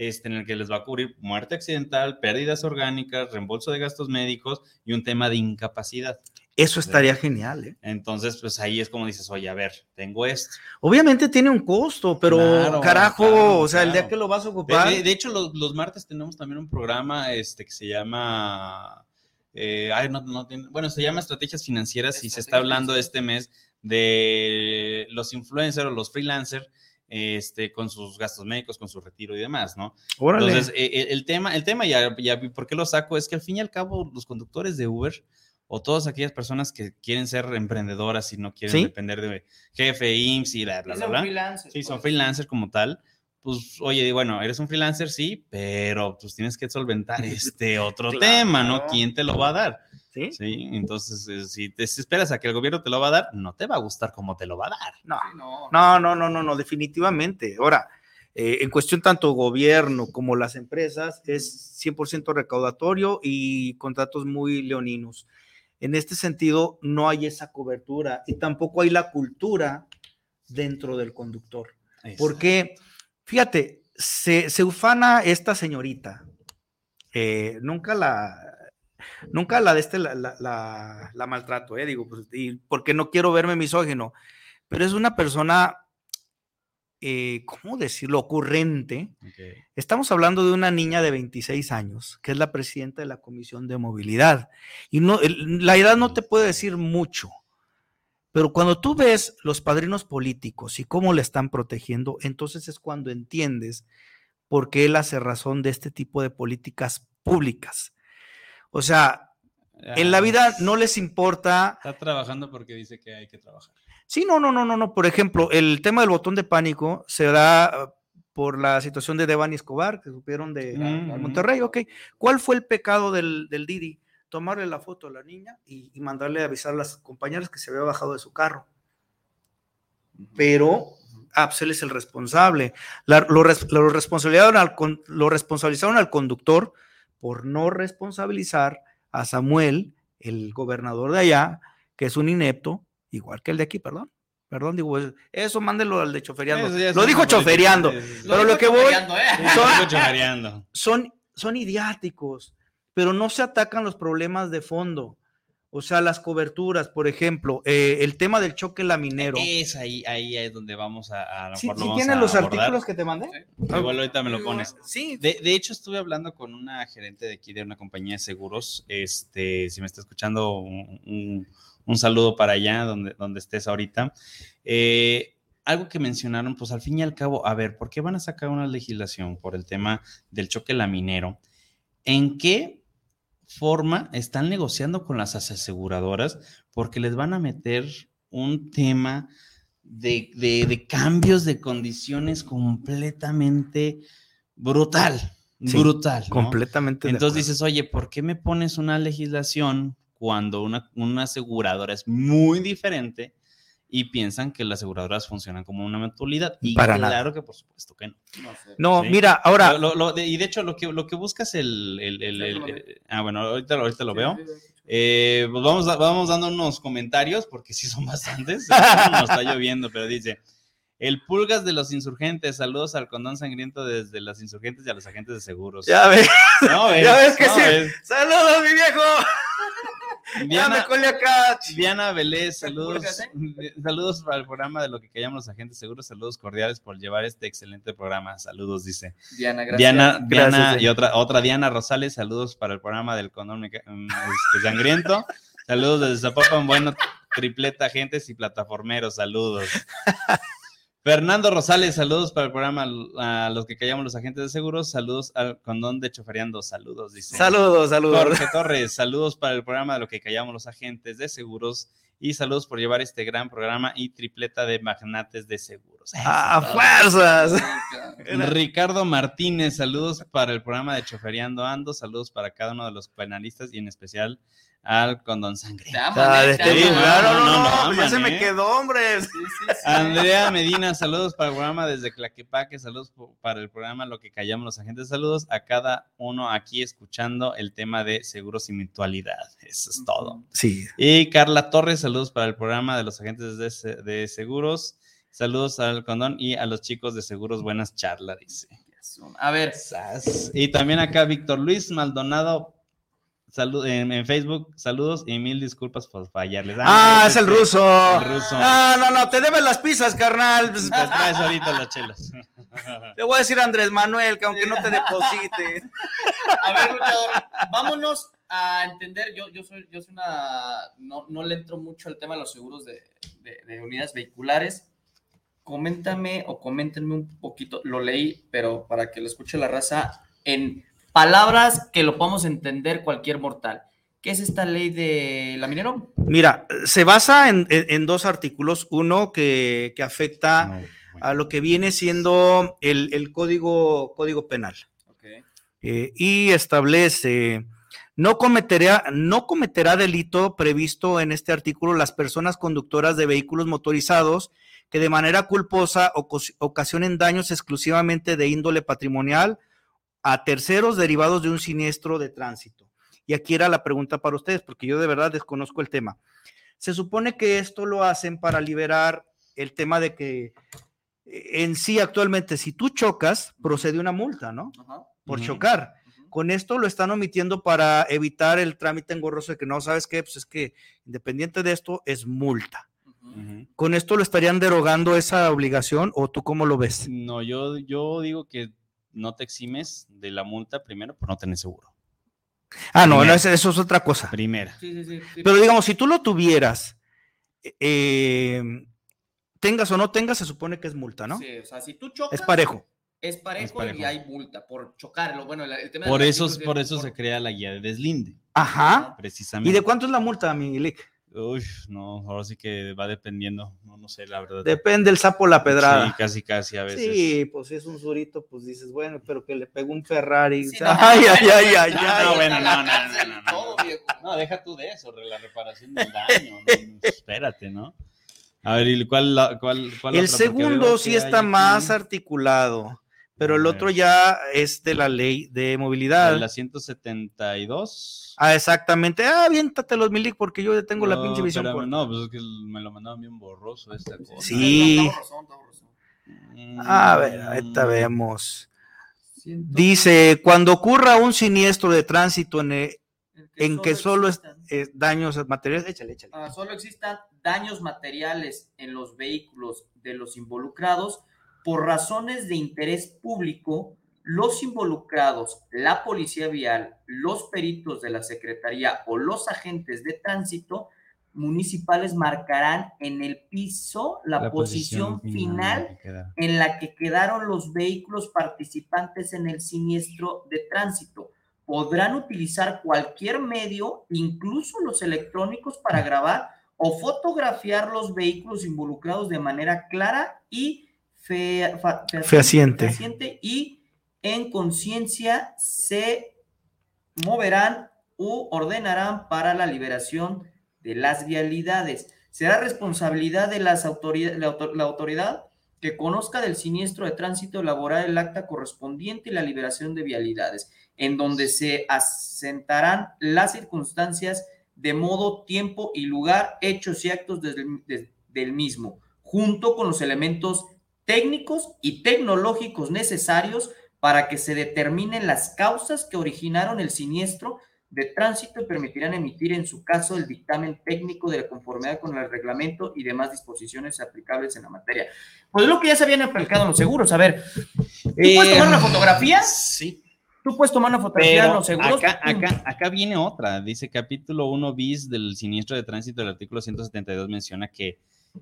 este, en el que les va a cubrir muerte accidental, pérdidas orgánicas, reembolso de gastos médicos y un tema de incapacidad. Eso estaría genial, ¿eh? Entonces, pues ahí es como dices, oye, a ver, tengo esto. Obviamente tiene un costo, pero carajo, o sea, el día que lo vas a ocupar. De, hecho, los, martes tenemos también un programa este, que se llama. Eh, bueno, se llama Estrategias Financieras y se está hablando este mes de los influencers o los freelancers este, con sus gastos médicos, con su retiro y demás, ¿no? Entonces, eh, eh, el tema, el tema ya, ya, ¿por qué lo saco? Es que al fin y al cabo, los conductores de Uber o todas aquellas personas que quieren ser emprendedoras y no quieren depender de jefe, IMSS y bla, bla, bla. Son freelancers. Sí, son pues. freelancers como tal. Pues, oye, bueno, eres un freelancer, sí, pero pues tienes que solventar este otro tema, ¿no? ¿Quién te lo va a dar? ¿Sí? Sí, entonces eh, si te esperas a que el gobierno te lo va a dar, no te va a gustar cómo te lo va a dar. No, no, no, no, no, no definitivamente. Ahora, eh, en cuestión tanto gobierno como las empresas, es 100% recaudatorio y contratos muy leoninos. En este sentido, no hay esa cobertura y tampoco hay la cultura dentro del conductor. Porque, fíjate, se, se, ufana esta señorita, eh, nunca la, Nunca la de este la, la, maltrato, ¿eh? Digo, pues, porque no quiero verme misógino, pero es una persona, eh, ¿cómo decirlo? Ocurrente. Estamos hablando de una niña de 26 años, que es la presidenta de la Comisión de Movilidad. Y no, la edad no te puede decir mucho. Pero cuando tú ves los padrinos políticos y cómo le están protegiendo, entonces es cuando entiendes por qué él hace razón de este tipo de políticas públicas. O sea, en la vida no les importa. Está trabajando porque dice que hay que trabajar. Sí, no, no, no, no, no. Por ejemplo, el tema del botón de pánico se da ah, por la situación de Devani Escobar, que supieron de, Monterrey, ok. ¿Cuál fue el pecado del, Didi? tomarle la foto a la niña y, mandarle a avisar a las compañeras que se había bajado de su carro. Pero Apsel es el responsable. lo, lo, responsabilizaron al, lo responsabilizaron al conductor por no responsabilizar a Samuel, el gobernador de allá, que es un inepto, igual que el de aquí, perdón. Perdón, digo, eso mándelo al de choferiando. lo dijo choferiando, pero lo, que voy ¿eh? son, son idiáticos, pero no se atacan los problemas de fondo. O sea, las coberturas, por ejemplo, eh, el tema del choque laminero. Es ahí, ahí es donde vamos a. ¿Sí, tienes los artículos que te mandé? Igual ahorita me lo pones. Sí. De, de, hecho, estuve hablando con una gerente de aquí de una compañía de seguros. Este, si me está escuchando, un, un, saludo para allá, donde, donde estés ahorita. Eh, algo que mencionaron, pues al fin y al cabo, a ver, ¿por qué van a sacar una legislación por el tema del choque laminero? ¿En qué forma están negociando con las aseguradoras porque les van a meter un tema de, cambios de condiciones completamente brutal. brutal. Completamente. Entonces dices, oye, ¿por qué me pones una legislación cuando una, una aseguradora es muy diferente y piensan que las aseguradoras funcionan como una mutualidad. Y Para claro que por supuesto que no. No, mira, ahora. y de hecho, lo que, lo que buscas el. el, el, ah, bueno, ahorita, ahorita lo veo. Eh, pues vamos, vamos dando unos comentarios, porque sí son bastantes. Nos está lloviendo, pero dice. El Pulgas de los Insurgentes, saludos al condón sangriento desde los Insurgentes y a los agentes de seguros. Ya ves. ya ves que sí. Saludos, mi viejo. Diana, Diana Vélez, saludos, saludos para el programa de lo que callamos los agentes seguros, saludos cordiales por llevar este excelente programa, saludos, dice. Diana, gracias. Diana, Diana y otra, otra Diana Rosales, saludos para el programa del condón mm, este, sangriento, saludos desde Zapopan, bueno, tripleta agentes y plataformeros, saludos. Fernando Rosales, saludos para el programa a los que callamos los agentes de seguros. Saludos al condón de Choferiando. Saludos, dice. Saludos, saludos. Jorge Torres, saludos para el programa de lo que callamos los agentes de seguros. Y saludos por llevar este gran programa y tripleta de magnates de seguros. ¡A fuerzas! Ricardo Martínez, saludos para el programa de Choferiando Ando. Saludos para cada uno de los penalistas y en especial al condón sangre. no, no, no, ya se me quedó, hombre. Andrea Medina, saludos para el programa desde Claquepaque, saludos para el programa Lo que callamos los agentes, saludos a cada uno aquí escuchando el tema de seguros y mutualidad. Eso es todo. Sí. Y Carla Torres, saludos para el programa de los agentes de, de seguros. Saludos al condón y a los chicos de seguros, buenas charlas, dice. A ver. Y también acá Víctor Luis Maldonado Salud, en, Facebook, saludos y mil disculpas por fallarles. Ah, es el ruso. Ah, no, no, te deben las pizzas, carnal. Pues traes ahorita las chelas. Te voy a decir a Andrés Manuel que aunque no te deposite. A ver, luchador, vámonos a entender. Yo, yo soy, yo soy una. No, no le entro mucho al tema de los seguros de, de unidades vehiculares. Coméntame o coméntenme un poquito. Lo leí, pero para que lo escuche la raza en palabras que lo podamos entender cualquier mortal. ¿Qué es esta ley de la minero? Mira, se basa en, dos artículos. Uno que, afecta a lo que viene siendo el, código, código penal. Eh, y establece, no cometerá, no cometerá delito previsto en este artículo las personas conductoras de vehículos motorizados que de manera culposa ocasionen daños exclusivamente de índole patrimonial, a terceros derivados de un siniestro de tránsito. Y aquí era la pregunta para ustedes, porque yo de verdad desconozco el tema. Se supone que esto lo hacen para liberar el tema de que eh, en sí actualmente si tú chocas, procede una multa, ¿no? Por chocar. Con esto lo están omitiendo para evitar el trámite engorroso de que no sabes qué, pues es que independiente de esto es multa. ¿Con esto lo estarían derogando esa obligación o tú cómo lo ves? No, yo, yo digo que no te eximes de la multa primero por no tener seguro. Ah, no, eso, es otra cosa. Primera. Pero digamos, si tú lo tuvieras, eh, tengas o no tengas, se supone que es multa, ¿no? Sí, o sea, si tú chocas. Es parejo. Es parejo, y hay multa por chocarlo. Bueno, el tema por eso, por eso se crea la guía de deslinde. Ajá. Precisamente. ¿Y de cuánto es la multa, Miguel? Uy, no, ahora sí que va dependiendo, no, no sé, la verdad. Depende el sapo la pedrada. Sí, casi, casi a veces. Sí, pues si es un surito, pues dices, bueno, pero que le pegó un Ferrari. ay, ay, ay, ay, ay. No, bueno, no, no, no, no, no. deja tú de eso, la reparación del daño. espérate, ¿no? A ver, ¿y cuál, cuál, cuál El segundo sí está más articulado pero el otro ya es de la ley de movilidad. De la 172. Ah, exactamente. Ah, aviéntate los milik porque yo tengo la pinche visión. no, pues es que me lo mandaban bien borroso esta cosa. Sí. A ver, ahorita vemos. Dice, cuando ocurra un siniestro de tránsito en, e, en que solo, es, daños materiales, échale, échale. Ah, solo existan daños materiales en los vehículos de los involucrados, por razones de interés público, los involucrados, la policía vial, los peritos de la Secretaría o los agentes de tránsito municipales marcarán en el piso la, posición, final en la que quedaron los vehículos participantes en el siniestro de tránsito. Podrán utilizar cualquier medio, incluso los electrónicos, para grabar o fotografiar los vehículos involucrados de manera clara y fehaciente. y en conciencia se moverán u ordenarán para la liberación de las vialidades. Será responsabilidad de las autoridad, la, autoridad que conozca del siniestro de tránsito elaborar el acta correspondiente y la liberación de vialidades, en donde se asentarán las circunstancias de modo, tiempo y lugar, hechos y actos del mismo, junto con los elementos técnicos y tecnológicos necesarios para que se determinen las causas que originaron el siniestro de tránsito y permitirán emitir en su caso el dictamen técnico de la conformidad con el reglamento y demás disposiciones aplicables en la materia. Pues lo que ya se habían aplicado los seguros. A ver, ¿tú puedes tomar una eh, fotografía? Sí. Tú puedes tomar una fotografía en los seguros. Acá, acá, acá viene otra. Dice capítulo 1 bis del siniestro de tránsito del artículo 172 menciona que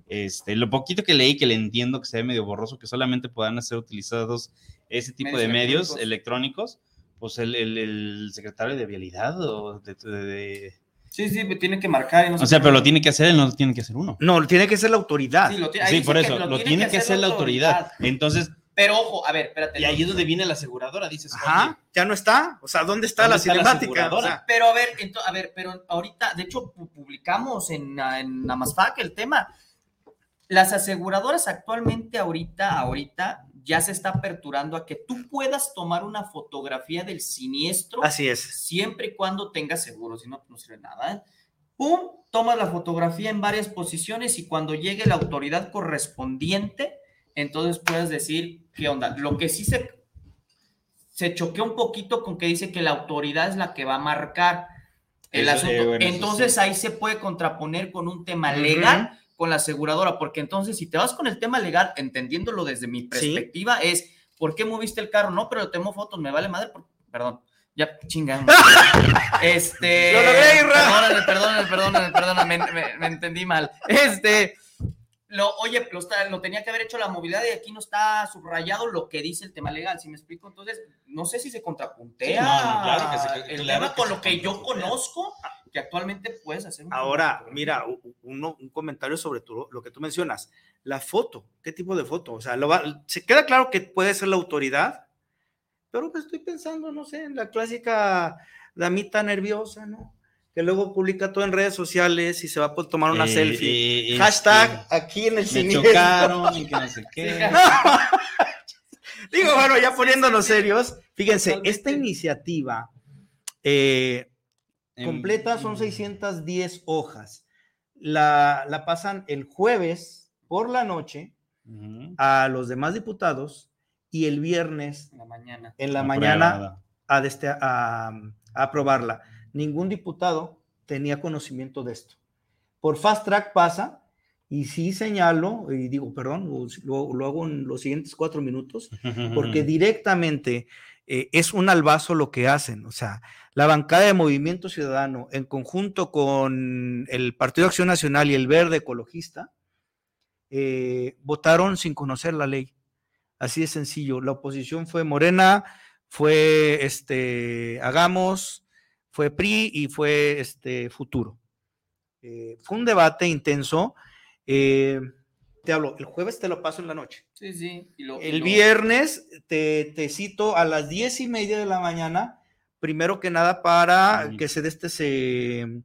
este, lo poquito que leí, que le entiendo que se ve medio borroso, que solamente puedan ser utilizados ese tipo de medios electrónicos, pues el, secretario de Vialidad o de, Sí, sí, tiene que marcar. o sea, pero lo tiene que hacer, él no lo tiene que hacer uno. No, lo tiene que hacer la autoridad. Sí, por eso, lo, tiene, que, hacer la autoridad. Entonces. Pero ojo, a ver, espérate. Y ahí es donde viene la aseguradora, dices. Ajá, ya no está. O sea, ¿dónde está la cinemática? pero a ver, a ver, pero ahorita, de hecho, publicamos en, en Amasfac el tema las aseguradoras actualmente, ahorita, ahorita, ya se está aperturando a que tú puedas tomar una fotografía del siniestro. Así es. Siempre y cuando tengas seguro, si no, no sirve nada. ¿eh? Pum, tomas la fotografía en varias posiciones y cuando llegue la autoridad correspondiente, entonces puedes decir qué onda. Lo que sí se, se choquea un poquito con que dice que la autoridad es la que va a marcar el asunto. entonces ahí se puede contraponer con un tema legal con la aseguradora, porque entonces si te vas con el tema legal, entendiéndolo desde mi perspectiva, es, ¿por qué moviste el carro? No, pero tengo fotos, me vale madre, perdón, ya chingan. este, lo logré, Perdóname, perdóname, perdóname, perdóname, me, me, entendí mal. Este, lo, oye, lo, lo, tenía que haber hecho la movilidad y aquí no está subrayado lo que dice el tema legal, si me explico? Entonces, no sé si se contrapuntea claro que se, el tema con lo que yo conozco que actualmente puedes hacer. Ahora, mira, un comentario sobre lo que tú mencionas. La foto, ¿qué tipo de foto? O sea, lo se queda claro que puede ser la autoridad, pero pues estoy pensando, no sé, en la clásica damita nerviosa, ¿no? Que luego publica todo en redes sociales y se va a tomar una eh, selfie. Eh, Hashtag aquí en el cine. chocaron y que no sé qué. Digo, bueno, ya poniéndonos serios, fíjense, esta iniciativa eh, completa son 610 hojas. La, la pasan el jueves por la noche a los demás diputados y el viernes en la mañana, en la mañana a, este, a, aprobarla. Ningún diputado tenía conocimiento de esto. Por fast track pasa y sí señalo, y digo, perdón, lo, lo hago en los siguientes cuatro minutos, porque directamente eh, es un albazo lo que hacen. O sea, la bancada de Movimiento Ciudadano, en conjunto con el Partido Acción Nacional y el Verde Ecologista, eh, votaron sin conocer la ley. Así de sencillo. La oposición fue Morena, fue este Hagamos, fue PRI y fue este Futuro. Eh, fue un debate intenso. Eh, te hablo, el jueves te lo paso en la noche. Sí, sí. el viernes te, te, cito a las diez y media de la mañana, primero que nada para que se, este, se,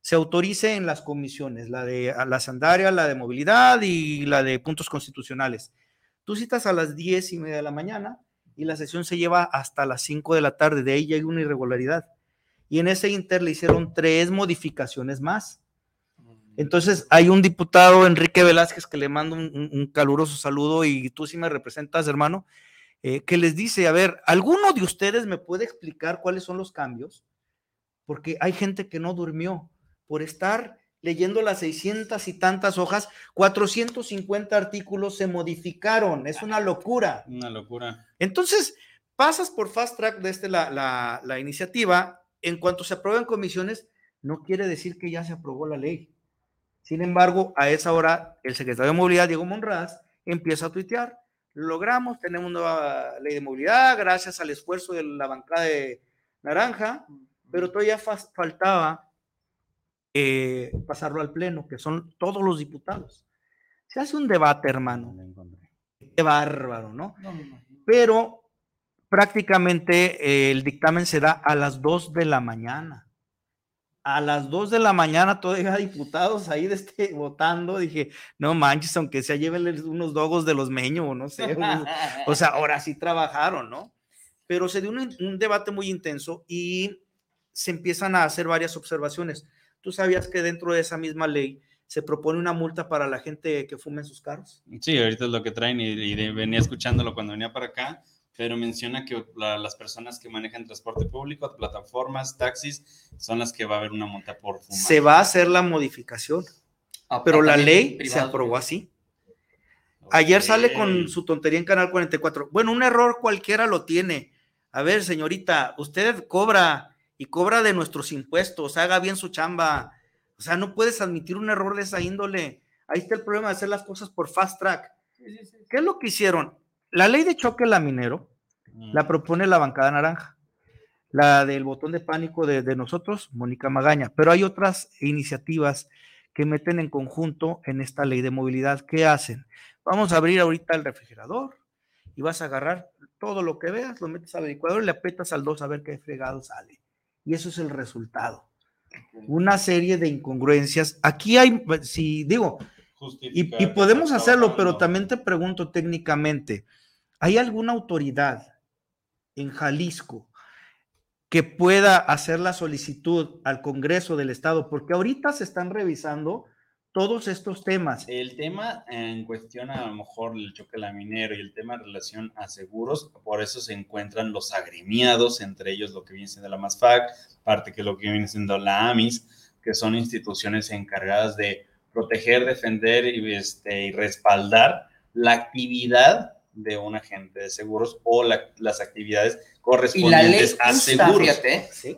se autorice en las comisiones, la de la sandaria, la de movilidad y la de puntos constitucionales. Tú citas a las diez y media de la mañana y la sesión se lleva hasta las cinco de la tarde, de ahí ya hay una irregularidad. Y en ese inter le hicieron tres modificaciones más entonces, hay un diputado, Enrique Velázquez, que le mando un, caluroso saludo y tú sí me representas, hermano, eh, que les dice, a ver, ¿alguno de ustedes me puede explicar cuáles son los cambios? Porque hay gente que no durmió por estar leyendo las 600 y tantas hojas, 450 artículos se modificaron, es una locura. Una locura. Entonces, pasas por fast track de este, la, la, la iniciativa, en cuanto se aprueban comisiones, no quiere decir que ya se aprobó la ley sin embargo, a esa hora, el secretario de Movilidad, Diego Monraz, empieza a tuitear. logramos, tenemos nueva ley de movilidad, gracias al esfuerzo de la bancada de Naranja, pero todavía faltaba eh, pasarlo al Pleno, que son todos los diputados. Se hace un debate, hermano. Qué bárbaro, ¿no? Pero prácticamente el dictamen se da a las 2 de la mañana a las 2 de la mañana todavía diputados ahí de este, votando, dije, no manches, aunque sea llévenles unos dogos de los meños, no sé, o sea, ahora sí trabajaron, ¿no? Pero se dio un, debate muy intenso y se empiezan a hacer varias observaciones. Tú sabías que dentro de esa misma ley se propone una multa para la gente que fume en sus carros. Sí, ahorita es lo que traen y venía escuchándolo cuando venía para acá pero menciona que las personas que manejan transporte público, plataformas, taxis, son las que va a haber una multa por fumar. Se va a hacer la modificación, ah, pero la ley se aprobó así. Ayer sale con su tontería en Canal 44. Bueno, un error cualquiera lo tiene. A ver, señorita, usted cobra y cobra de nuestros impuestos, haga bien su chamba. O sea, no puedes admitir un error de esa índole. Ahí está el problema de hacer las cosas por fast track. ¿Qué es lo que hicieron? La ley de choque laminero mm. la propone la bancada naranja. La del botón de pánico de, nosotros, Mónica Magaña. Pero hay otras iniciativas que meten en conjunto en esta ley de movilidad. ¿Qué hacen? Vamos a abrir ahorita el refrigerador y vas a agarrar todo lo que veas, lo metes al licuador y le apretas al 2 a ver qué fregado sale. Y eso es el resultado. Una serie de incongruencias. Aquí hay, si digo, y, y, podemos hacerlo, pero también te pregunto técnicamente, ¿Hay alguna autoridad en Jalisco que pueda hacer la solicitud al Congreso del Estado? Porque ahorita se están revisando todos estos temas. El tema en cuestión, a lo mejor el choque laminero y el tema en relación a seguros, por eso se encuentran los agremiados, entre ellos lo que viene siendo la MASFAC, parte que lo que viene siendo la AMIS, que son instituciones encargadas de proteger, defender y, este, y respaldar la actividad de un agente de seguros o las actividades correspondientes a seguros.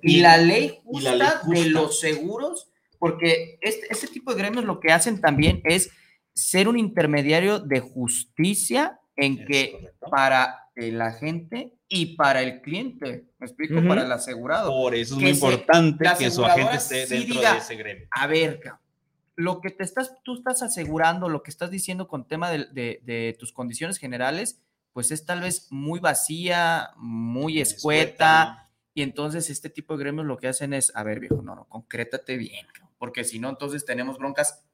y, la ley justa de los seguros, porque este, este, tipo de gremios lo que hacen también es ser un intermediario de justicia en que para el agente y para el cliente, me explico, para el asegurado. Por eso es muy importante que su agente esté dentro de ese gremio. A ver, lo que te estás, tú estás asegurando, lo que estás diciendo con tema de, tus condiciones generales, pues es tal vez muy vacía, muy escueta, y entonces este tipo de gremios lo que hacen es, a ver, viejo, no, no, concrétate bien, porque si no, entonces tenemos broncas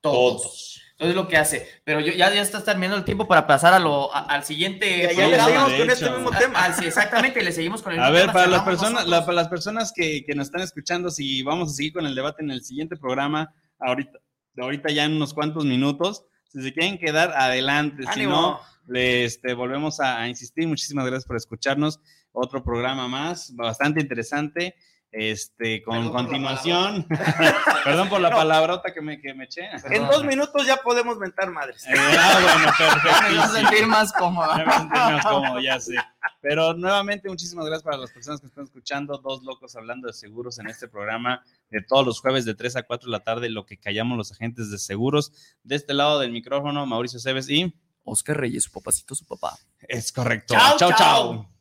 todos. Entonces lo que hace, pero yo, ya, ya estás terminando el tiempo para pasar a lo, al siguiente. Ya, le seguimos con este mismo tema. sí, exactamente, le seguimos con el A ver, para las, personas, para las personas que, que nos están escuchando, si vamos a seguir con el debate en el siguiente programa, ahorita, ahorita ya en unos cuantos minutos. Si se quieren quedar, adelante. Si no, le, este, volvemos a, insistir. Muchísimas gracias por escucharnos. Otro programa más, bastante interesante. Este, con continuación, perdón por la palabrota que me, que me eché. En dos minutos ya podemos mentar madres. Eh, ah, bueno, perfecto. Me voy a sentir más cómodo. Me voy a sentir más cómodo, ya sé. Pero nuevamente, muchísimas gracias para las personas que están escuchando. Dos locos hablando de seguros en este programa de todos los jueves de 3 a 4 de la tarde, lo que callamos los agentes de seguros. De este lado del micrófono, Mauricio Cebes y Oscar Reyes, su papacito, su papá. Es correcto. chao. chao.